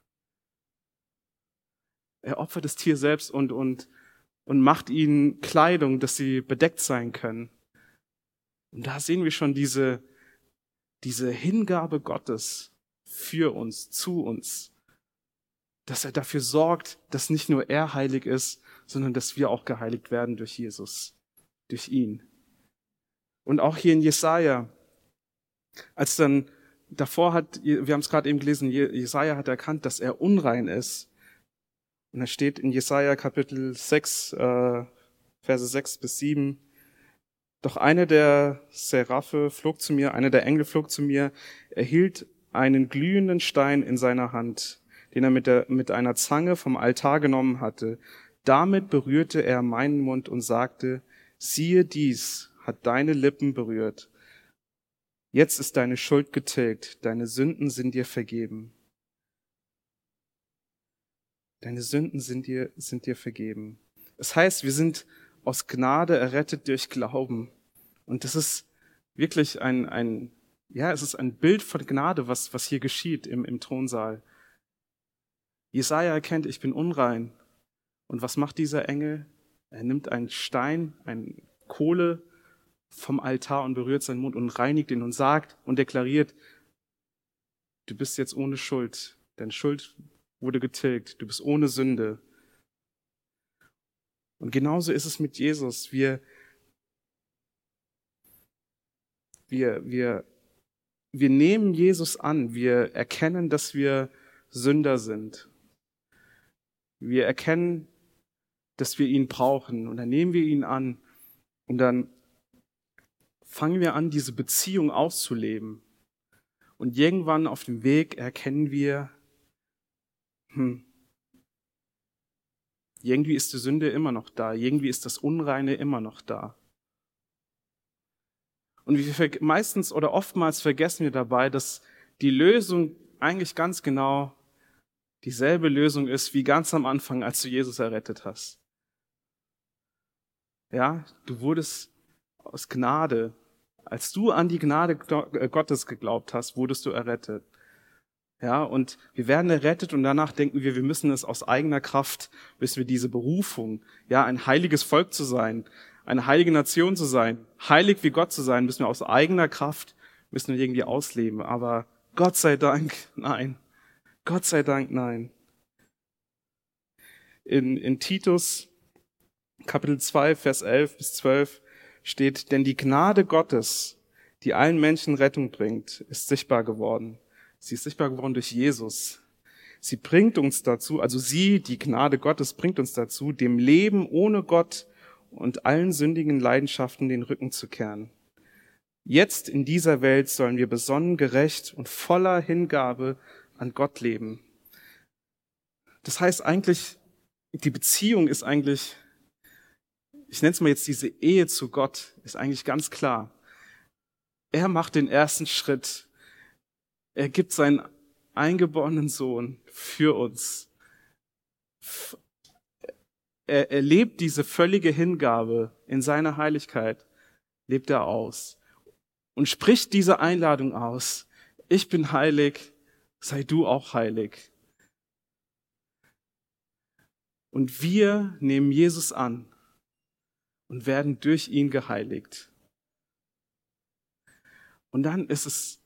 Er opfert das Tier selbst und, und, und macht ihnen Kleidung, dass sie bedeckt sein können. Und da sehen wir schon diese, diese Hingabe Gottes für uns, zu uns. Dass er dafür sorgt, dass nicht nur er heilig ist, sondern dass wir auch geheiligt werden durch Jesus, durch ihn. Und auch hier in Jesaja, als dann davor hat, wir haben es gerade eben gelesen, Jesaja hat erkannt, dass er unrein ist. Und er steht in Jesaja Kapitel 6, äh, Verse 6 bis 7. Doch eine der Seraphe flog zu mir, einer der Engel flog zu mir, er hielt einen glühenden Stein in seiner Hand, den er mit, der, mit einer Zange vom Altar genommen hatte. Damit berührte er meinen Mund und sagte, siehe dies, hat deine Lippen berührt. Jetzt ist deine Schuld getilgt, deine Sünden sind dir vergeben. Deine Sünden sind dir, sind dir vergeben. Das heißt, wir sind aus Gnade errettet durch Glauben. Und das ist wirklich ein, ein, ja, es ist ein Bild von Gnade, was, was hier geschieht im, im Thronsaal. Jesaja erkennt, ich bin unrein. Und was macht dieser Engel? Er nimmt einen Stein, eine Kohle vom Altar und berührt seinen Mund und reinigt ihn und sagt und deklariert, du bist jetzt ohne Schuld. Deine Schuld wurde getilgt. Du bist ohne Sünde. Und genauso ist es mit Jesus. Wir, wir, wir, wir nehmen Jesus an. Wir erkennen, dass wir Sünder sind. Wir erkennen, dass wir ihn brauchen. Und dann nehmen wir ihn an. Und dann fangen wir an, diese Beziehung auszuleben. Und irgendwann auf dem Weg erkennen wir, hm, irgendwie ist die Sünde immer noch da, irgendwie ist das Unreine immer noch da. Und wir meistens oder oftmals vergessen wir dabei, dass die Lösung eigentlich ganz genau dieselbe Lösung ist wie ganz am Anfang, als du Jesus errettet hast. Ja, du wurdest aus Gnade als du an die Gnade äh, Gottes geglaubt hast, wurdest du errettet. Ja, und wir werden errettet und danach denken wir, wir müssen es aus eigener Kraft, bis wir diese Berufung, ja, ein heiliges Volk zu sein, eine heilige Nation zu sein, heilig wie Gott zu sein, müssen wir aus eigener Kraft, müssen wir irgendwie ausleben. Aber Gott sei Dank, nein. Gott sei Dank, nein. In, in Titus Kapitel 2, Vers 11 bis 12 steht, denn die Gnade Gottes, die allen Menschen Rettung bringt, ist sichtbar geworden. Sie ist sichtbar geworden durch Jesus. Sie bringt uns dazu, also sie, die Gnade Gottes, bringt uns dazu, dem Leben ohne Gott und allen sündigen Leidenschaften den Rücken zu kehren. Jetzt in dieser Welt sollen wir besonnen, gerecht und voller Hingabe an Gott leben. Das heißt eigentlich, die Beziehung ist eigentlich ich nenne es mal jetzt diese Ehe zu Gott, ist eigentlich ganz klar. Er macht den ersten Schritt. Er gibt seinen eingeborenen Sohn für uns. Er, er lebt diese völlige Hingabe in seiner Heiligkeit, lebt er aus und spricht diese Einladung aus. Ich bin heilig, sei du auch heilig. Und wir nehmen Jesus an und werden durch ihn geheiligt. Und dann ist es,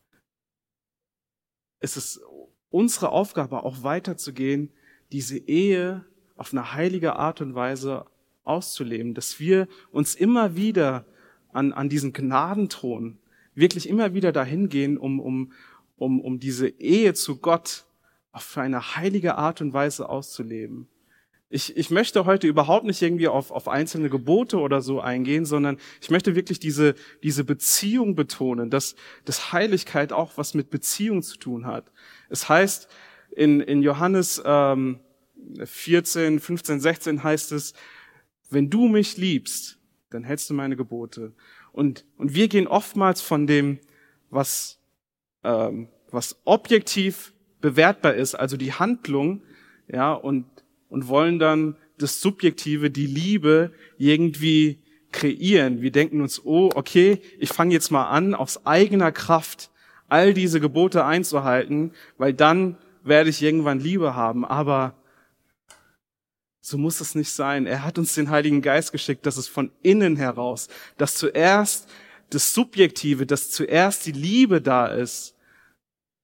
ist es unsere Aufgabe, auch weiterzugehen, diese Ehe auf eine heilige Art und Weise auszuleben, dass wir uns immer wieder an, an diesen Gnadenthron wirklich immer wieder dahin gehen, um, um, um, um diese Ehe zu Gott auf eine heilige Art und Weise auszuleben. Ich, ich möchte heute überhaupt nicht irgendwie auf, auf einzelne Gebote oder so eingehen, sondern ich möchte wirklich diese, diese Beziehung betonen, dass, dass Heiligkeit auch was mit Beziehung zu tun hat. Es heißt in, in Johannes ähm, 14, 15, 16 heißt es, wenn du mich liebst, dann hältst du meine Gebote. Und, und wir gehen oftmals von dem, was, ähm, was objektiv bewertbar ist, also die Handlung, ja, und und wollen dann das Subjektive, die Liebe irgendwie kreieren. Wir denken uns, oh, okay, ich fange jetzt mal an, aus eigener Kraft all diese Gebote einzuhalten, weil dann werde ich irgendwann Liebe haben. Aber so muss es nicht sein. Er hat uns den Heiligen Geist geschickt, dass es von innen heraus, dass zuerst das Subjektive, dass zuerst die Liebe da ist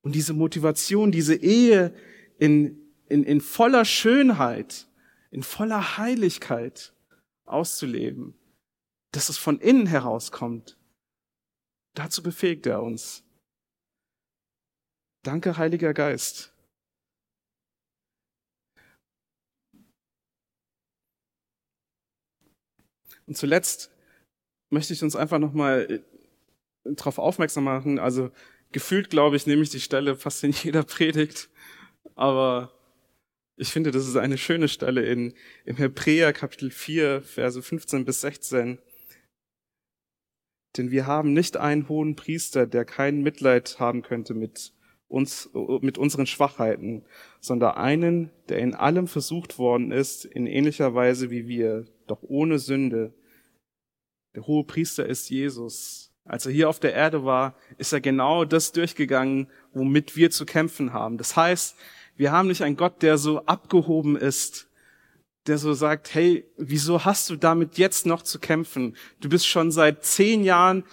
und diese Motivation, diese Ehe in, in, in voller Schönheit, in voller Heiligkeit auszuleben, dass es von innen herauskommt. Dazu befähigt er uns. Danke, Heiliger Geist. Und zuletzt möchte ich uns einfach nochmal äh, darauf aufmerksam machen. Also gefühlt, glaube ich, nehme ich die Stelle fast in jeder [laughs] Predigt. Aber ich finde, das ist eine schöne Stelle in, im Hebräer Kapitel 4, Verse 15 bis 16. Denn wir haben nicht einen hohen Priester, der kein Mitleid haben könnte mit uns, mit unseren Schwachheiten, sondern einen, der in allem versucht worden ist, in ähnlicher Weise wie wir, doch ohne Sünde. Der hohe Priester ist Jesus. Als er hier auf der Erde war, ist er genau das durchgegangen, womit wir zu kämpfen haben. Das heißt, wir haben nicht einen Gott, der so abgehoben ist, der so sagt, hey, wieso hast du damit jetzt noch zu kämpfen? Du bist schon seit zehn Jahren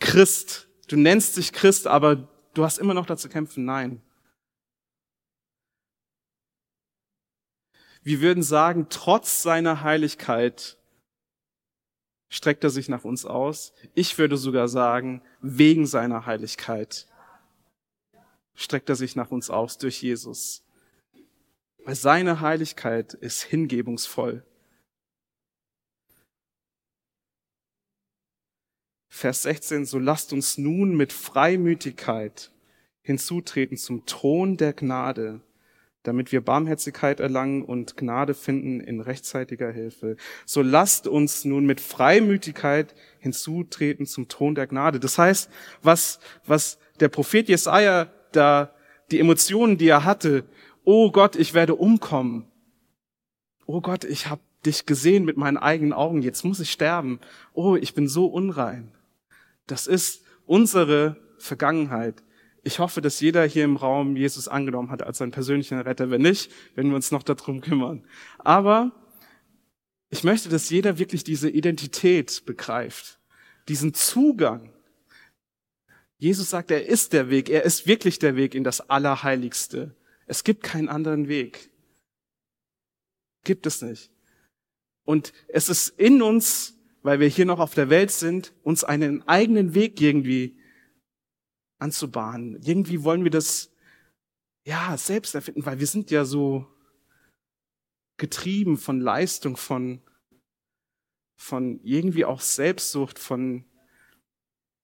Christ. Du nennst dich Christ, aber du hast immer noch dazu kämpfen. Nein. Wir würden sagen, trotz seiner Heiligkeit streckt er sich nach uns aus. Ich würde sogar sagen, wegen seiner Heiligkeit streckt er sich nach uns aus durch Jesus. Weil seine Heiligkeit ist hingebungsvoll. Vers 16, so lasst uns nun mit Freimütigkeit hinzutreten zum Thron der Gnade, damit wir Barmherzigkeit erlangen und Gnade finden in rechtzeitiger Hilfe. So lasst uns nun mit Freimütigkeit hinzutreten zum Thron der Gnade. Das heißt, was, was der Prophet Jesaja da, die Emotionen, die er hatte, oh Gott, ich werde umkommen. Oh Gott, ich habe dich gesehen mit meinen eigenen Augen, jetzt muss ich sterben. Oh, ich bin so unrein. Das ist unsere Vergangenheit. Ich hoffe, dass jeder hier im Raum Jesus angenommen hat als seinen persönlichen Retter. Wenn nicht, werden wir uns noch darum kümmern. Aber ich möchte, dass jeder wirklich diese Identität begreift, diesen Zugang. Jesus sagt, er ist der Weg, er ist wirklich der Weg in das Allerheiligste. Es gibt keinen anderen Weg. Gibt es nicht. Und es ist in uns, weil wir hier noch auf der Welt sind, uns einen eigenen Weg irgendwie anzubahnen. Irgendwie wollen wir das ja selbst erfinden, weil wir sind ja so getrieben von Leistung, von von irgendwie auch Selbstsucht, von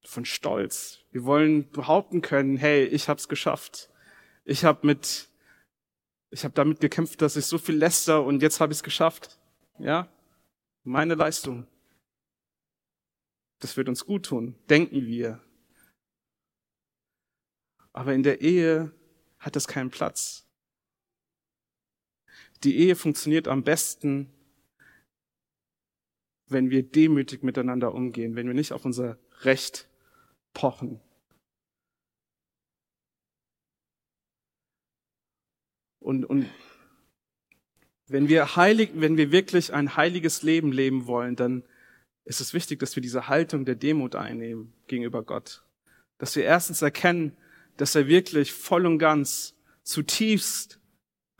von Stolz. Wir wollen behaupten können, hey, ich hab's geschafft. Ich habe mit ich habe damit gekämpft, dass ich so viel läster und jetzt habe ich es geschafft. Ja? Meine Leistung. Das wird uns gut tun, denken wir. Aber in der Ehe hat es keinen Platz. Die Ehe funktioniert am besten, wenn wir demütig miteinander umgehen, wenn wir nicht auf unser Recht pochen. Und, und wenn wir heilig, wenn wir wirklich ein heiliges Leben leben wollen, dann ist es wichtig, dass wir diese Haltung der Demut einnehmen gegenüber Gott. Dass wir erstens erkennen, dass er wirklich voll und ganz zutiefst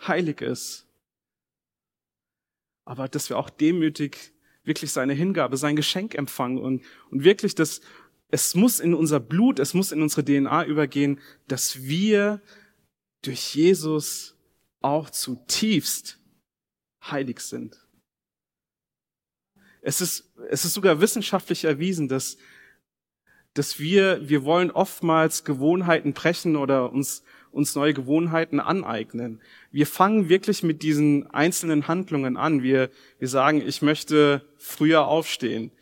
heilig ist. Aber dass wir auch demütig wirklich seine Hingabe, sein Geschenk empfangen und, und wirklich das, es muss in unser Blut, es muss in unsere DNA übergehen, dass wir durch Jesus auch zutiefst heilig sind. Es ist, es ist sogar wissenschaftlich erwiesen, dass dass wir, wir wollen oftmals Gewohnheiten brechen oder uns, uns neue Gewohnheiten aneignen. Wir fangen wirklich mit diesen einzelnen Handlungen an. Wir, wir sagen, ich möchte früher aufstehen.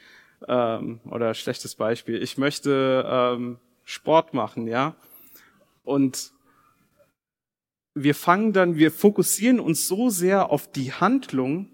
Ähm, oder schlechtes Beispiel, ich möchte ähm, Sport machen, ja. Und wir fangen dann, wir fokussieren uns so sehr auf die Handlung,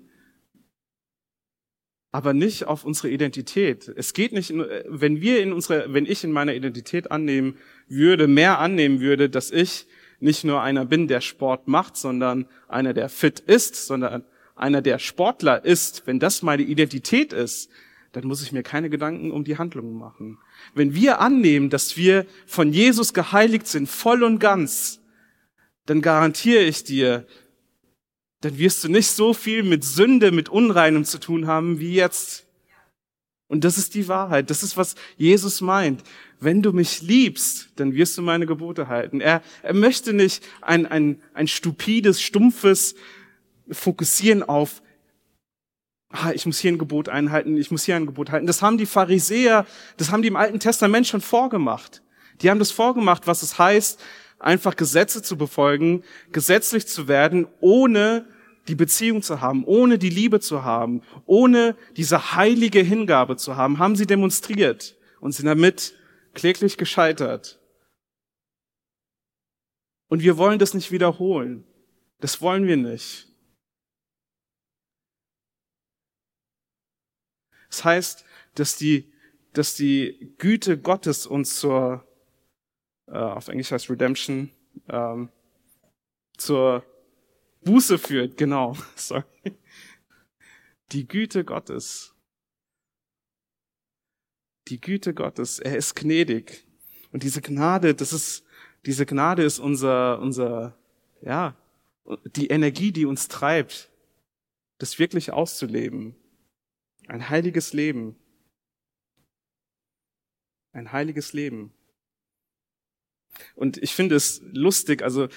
aber nicht auf unsere Identität. Es geht nicht, wenn wir in unsere, wenn ich in meiner Identität annehmen würde, mehr annehmen würde, dass ich nicht nur einer bin, der Sport macht, sondern einer, der fit ist, sondern einer, der Sportler ist, wenn das meine Identität ist, dann muss ich mir keine Gedanken um die Handlungen machen. Wenn wir annehmen, dass wir von Jesus geheiligt sind, voll und ganz, dann garantiere ich dir, dann wirst du nicht so viel mit Sünde, mit Unreinem zu tun haben wie jetzt. Und das ist die Wahrheit. Das ist, was Jesus meint. Wenn du mich liebst, dann wirst du meine Gebote halten. Er, er möchte nicht ein, ein, ein stupides, stumpfes Fokussieren auf, ah, ich muss hier ein Gebot einhalten, ich muss hier ein Gebot halten. Das haben die Pharisäer, das haben die im Alten Testament schon vorgemacht. Die haben das vorgemacht, was es heißt, einfach Gesetze zu befolgen, gesetzlich zu werden, ohne die Beziehung zu haben, ohne die Liebe zu haben, ohne diese heilige Hingabe zu haben, haben sie demonstriert und sind damit kläglich gescheitert. Und wir wollen das nicht wiederholen. Das wollen wir nicht. Das heißt, dass die, dass die Güte Gottes uns zur, äh, auf Englisch heißt Redemption, ähm, zur Buße führt, genau. [laughs] Sorry. Die Güte Gottes. Die Güte Gottes. Er ist gnädig. Und diese Gnade, das ist, diese Gnade ist unser, unser, ja, die Energie, die uns treibt, das wirklich auszuleben. Ein heiliges Leben. Ein heiliges Leben. Und ich finde es lustig, also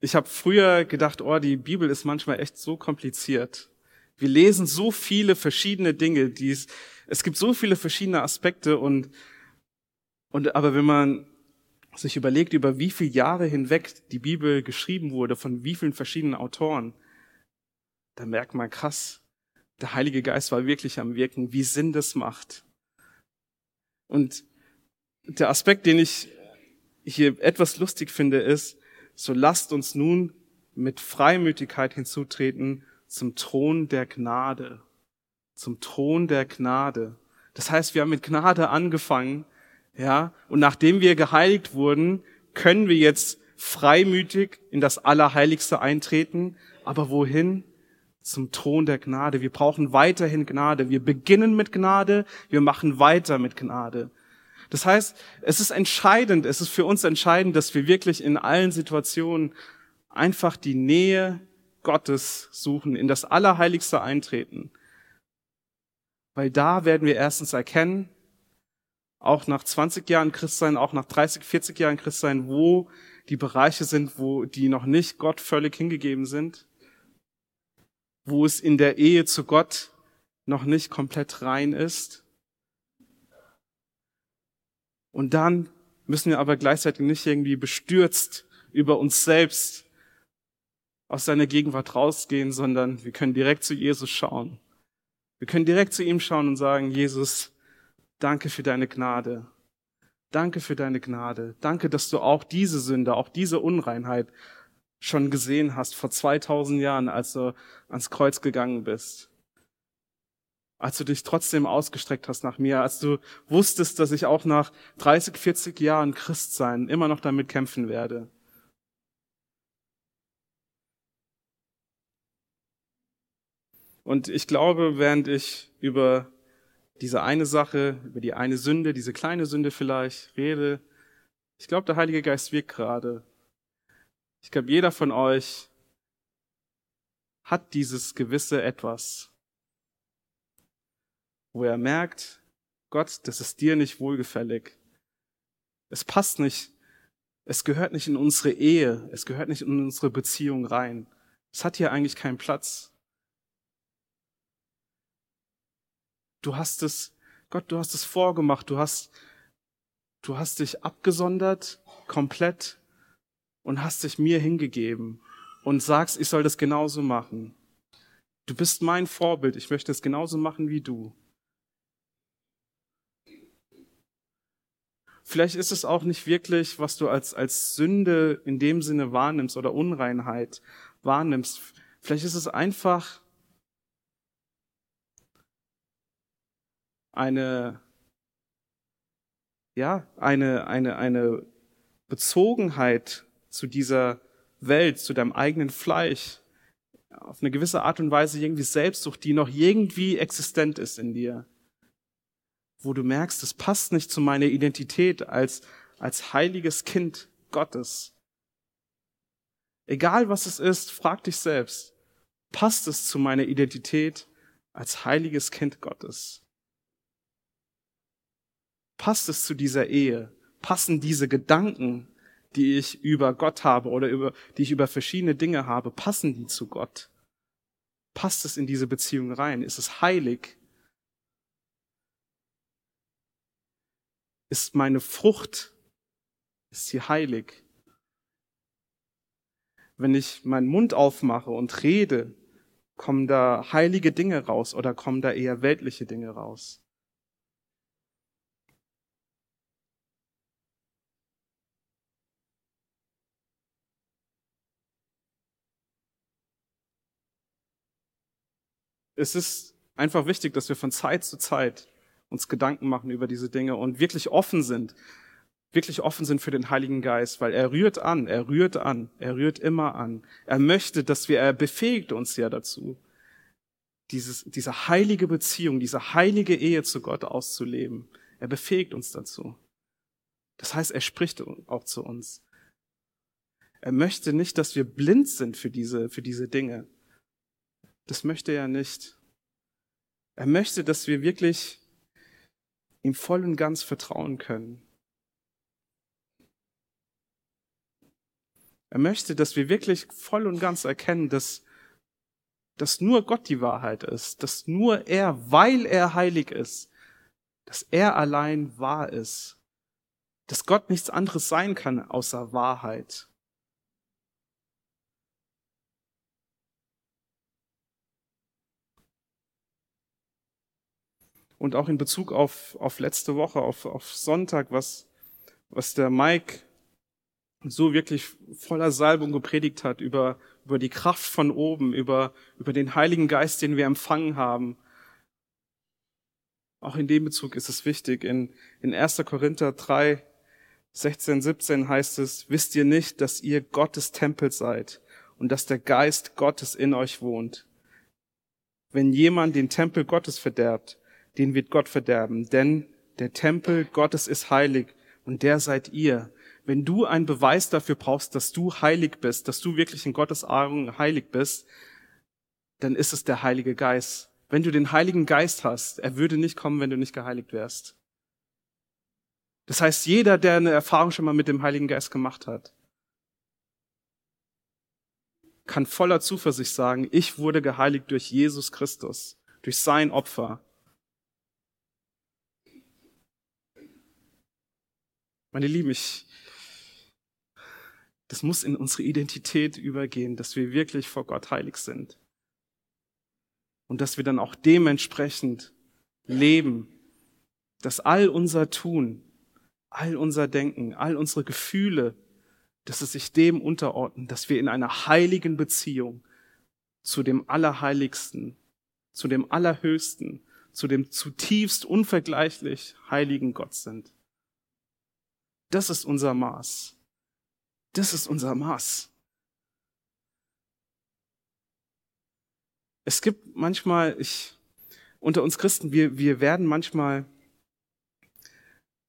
ich habe früher gedacht, oh, die Bibel ist manchmal echt so kompliziert. Wir lesen so viele verschiedene Dinge, die es, es gibt so viele verschiedene Aspekte und, und aber wenn man sich überlegt, über wie viele Jahre hinweg die Bibel geschrieben wurde, von wie vielen verschiedenen Autoren, dann merkt man krass, der Heilige Geist war wirklich am Wirken, wie Sinn das macht. Und der Aspekt, den ich hier etwas lustig finde, ist, so lasst uns nun mit Freimütigkeit hinzutreten zum Thron der Gnade. Zum Thron der Gnade. Das heißt, wir haben mit Gnade angefangen, ja, und nachdem wir geheiligt wurden, können wir jetzt freimütig in das Allerheiligste eintreten. Aber wohin? Zum Thron der Gnade. Wir brauchen weiterhin Gnade. Wir beginnen mit Gnade, wir machen weiter mit Gnade. Das heißt, es ist entscheidend, es ist für uns entscheidend, dass wir wirklich in allen Situationen einfach die Nähe Gottes suchen, in das Allerheiligste eintreten. Weil da werden wir erstens erkennen, auch nach 20 Jahren Christsein, auch nach 30, 40 Jahren Christsein, wo die Bereiche sind, wo die noch nicht Gott völlig hingegeben sind, wo es in der Ehe zu Gott noch nicht komplett rein ist und dann müssen wir aber gleichzeitig nicht irgendwie bestürzt über uns selbst aus seiner Gegenwart rausgehen, sondern wir können direkt zu Jesus schauen. Wir können direkt zu ihm schauen und sagen, Jesus, danke für deine Gnade. Danke für deine Gnade. Danke, dass du auch diese Sünde, auch diese Unreinheit schon gesehen hast vor 2000 Jahren, als du ans Kreuz gegangen bist als du dich trotzdem ausgestreckt hast nach mir, als du wusstest, dass ich auch nach 30, 40 Jahren Christsein immer noch damit kämpfen werde. Und ich glaube, während ich über diese eine Sache, über die eine Sünde, diese kleine Sünde vielleicht rede, ich glaube, der Heilige Geist wirkt gerade. Ich glaube, jeder von euch hat dieses gewisse Etwas, wo er merkt, Gott, das ist dir nicht wohlgefällig. Es passt nicht. Es gehört nicht in unsere Ehe. Es gehört nicht in unsere Beziehung rein. Es hat hier eigentlich keinen Platz. Du hast es, Gott, du hast es vorgemacht. Du hast, du hast dich abgesondert, komplett, und hast dich mir hingegeben und sagst, ich soll das genauso machen. Du bist mein Vorbild, ich möchte es genauso machen wie du. Vielleicht ist es auch nicht wirklich, was du als, als Sünde in dem Sinne wahrnimmst oder Unreinheit wahrnimmst. Vielleicht ist es einfach eine, ja, eine, eine, eine Bezogenheit zu dieser Welt, zu deinem eigenen Fleisch, auf eine gewisse Art und Weise irgendwie Selbstsucht, die noch irgendwie existent ist in dir, wo du merkst, es passt nicht zu meiner Identität als, als heiliges Kind Gottes. Egal was es ist, frag dich selbst, passt es zu meiner Identität als heiliges Kind Gottes? Passt es zu dieser Ehe? Passen diese Gedanken, die ich über Gott habe oder über, die ich über verschiedene Dinge habe, passen die zu Gott? Passt es in diese Beziehung rein? Ist es heilig? Ist meine Frucht, ist sie heilig? Wenn ich meinen Mund aufmache und rede, kommen da heilige Dinge raus oder kommen da eher weltliche Dinge raus? Es ist einfach wichtig, dass wir von Zeit zu Zeit uns Gedanken machen über diese Dinge und wirklich offen sind, wirklich offen sind für den Heiligen Geist, weil er rührt an, er rührt an, er rührt immer an. Er möchte, dass wir, er befähigt uns ja dazu, dieses, diese heilige Beziehung, diese heilige Ehe zu Gott auszuleben. Er befähigt uns dazu. Das heißt, er spricht auch zu uns. Er möchte nicht, dass wir blind sind für diese, für diese Dinge. Das möchte er nicht. Er möchte, dass wir wirklich ihm voll und ganz vertrauen können. Er möchte, dass wir wirklich voll und ganz erkennen, dass, dass nur Gott die Wahrheit ist, dass nur er, weil er heilig ist, dass er allein wahr ist, dass Gott nichts anderes sein kann außer Wahrheit. Und auch in Bezug auf, auf letzte Woche, auf, auf Sonntag, was, was der Mike so wirklich voller Salbung gepredigt hat über, über die Kraft von oben, über, über den Heiligen Geist, den wir empfangen haben. Auch in dem Bezug ist es wichtig. In, in 1. Korinther 3, 16, 17 heißt es, wisst ihr nicht, dass ihr Gottes Tempel seid und dass der Geist Gottes in euch wohnt? Wenn jemand den Tempel Gottes verderbt, den wird Gott verderben, denn der Tempel Gottes ist heilig und der seid ihr. Wenn du einen Beweis dafür brauchst, dass du heilig bist, dass du wirklich in Gottes Augen heilig bist, dann ist es der Heilige Geist. Wenn du den Heiligen Geist hast, er würde nicht kommen, wenn du nicht geheiligt wärst. Das heißt, jeder, der eine Erfahrung schon mal mit dem Heiligen Geist gemacht hat, kann voller Zuversicht sagen, ich wurde geheiligt durch Jesus Christus, durch sein Opfer. Meine Lieben, ich, das muss in unsere Identität übergehen, dass wir wirklich vor Gott heilig sind. Und dass wir dann auch dementsprechend leben, dass all unser Tun, all unser Denken, all unsere Gefühle, dass es sich dem unterordnen, dass wir in einer heiligen Beziehung zu dem Allerheiligsten, zu dem Allerhöchsten, zu dem zutiefst unvergleichlich heiligen Gott sind. Das ist unser Maß. Das ist unser Maß. Es gibt manchmal, ich, unter uns Christen, wir, wir werden manchmal,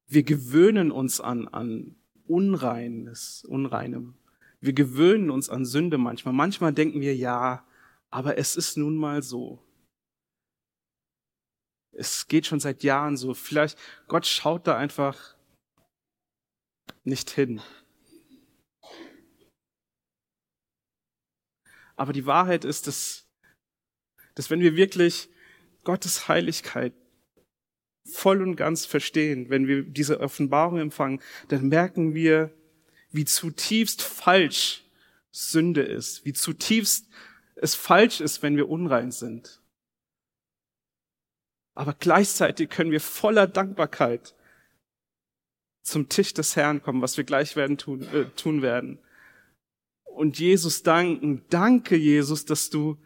wir gewöhnen uns an, an Unreines, Unreinem. Wir gewöhnen uns an Sünde manchmal. Manchmal denken wir, ja, aber es ist nun mal so. Es geht schon seit Jahren so. Vielleicht, Gott schaut da einfach nicht hin. Aber die Wahrheit ist, dass, dass wenn wir wirklich Gottes Heiligkeit voll und ganz verstehen, wenn wir diese Offenbarung empfangen, dann merken wir, wie zutiefst falsch Sünde ist, wie zutiefst es falsch ist, wenn wir unrein sind. Aber gleichzeitig können wir voller Dankbarkeit zum Tisch des Herrn kommen, was wir gleich werden tun, äh, tun werden. Und Jesus danken. Danke, Jesus, dass du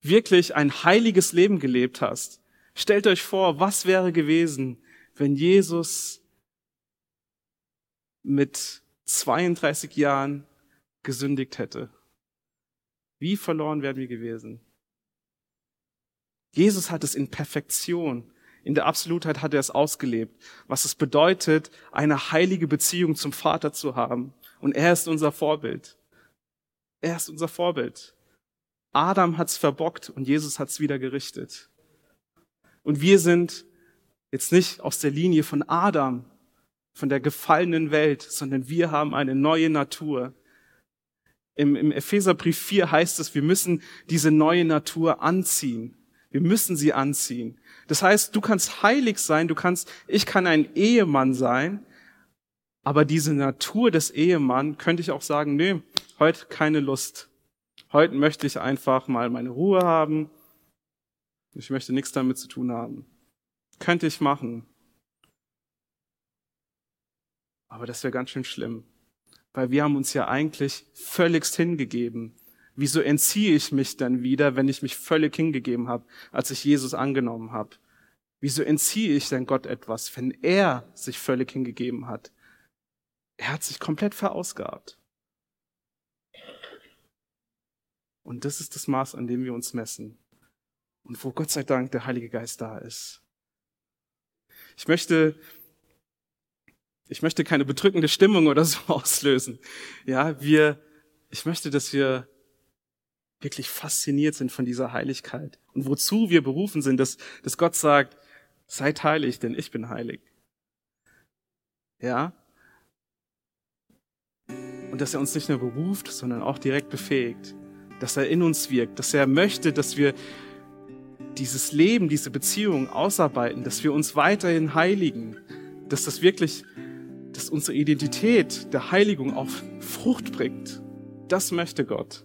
wirklich ein heiliges Leben gelebt hast. Stellt euch vor, was wäre gewesen, wenn Jesus mit 32 Jahren gesündigt hätte. Wie verloren wären wir gewesen? Jesus hat es in Perfektion, in der Absolutheit hat er es ausgelebt, was es bedeutet, eine heilige Beziehung zum Vater zu haben. Und er ist unser Vorbild. Er ist unser Vorbild. Adam hat's verbockt und Jesus hat's wieder gerichtet. Und wir sind jetzt nicht aus der Linie von Adam, von der gefallenen Welt, sondern wir haben eine neue Natur. Im, Im Epheserbrief 4 heißt es, wir müssen diese neue Natur anziehen. Wir müssen sie anziehen. Das heißt, du kannst heilig sein, du kannst, ich kann ein Ehemann sein, aber diese Natur des Ehemann könnte ich auch sagen, nee, heute keine Lust. Heute möchte ich einfach mal meine Ruhe haben. Ich möchte nichts damit zu tun haben. Könnte ich machen. Aber das wäre ganz schön schlimm, weil wir haben uns ja eigentlich völligst hingegeben. Wieso entziehe ich mich dann wieder, wenn ich mich völlig hingegeben habe, als ich Jesus angenommen habe? Wieso entziehe ich denn Gott etwas, wenn er sich völlig hingegeben hat? Er hat sich komplett verausgabt. Und das ist das Maß, an dem wir uns messen. Und wo Gott sei Dank der Heilige Geist da ist. Ich möchte ich möchte keine bedrückende Stimmung oder so [laughs] auslösen. Ja, wir, ich möchte, dass wir wirklich fasziniert sind von dieser Heiligkeit und wozu wir berufen sind, dass, dass Gott sagt, seid heilig, denn ich bin heilig. Ja? Und dass er uns nicht nur beruft, sondern auch direkt befähigt, dass er in uns wirkt, dass er möchte, dass wir dieses Leben, diese Beziehung ausarbeiten, dass wir uns weiterhin heiligen, dass das wirklich dass unsere Identität der Heiligung auf Frucht bringt. Das möchte Gott.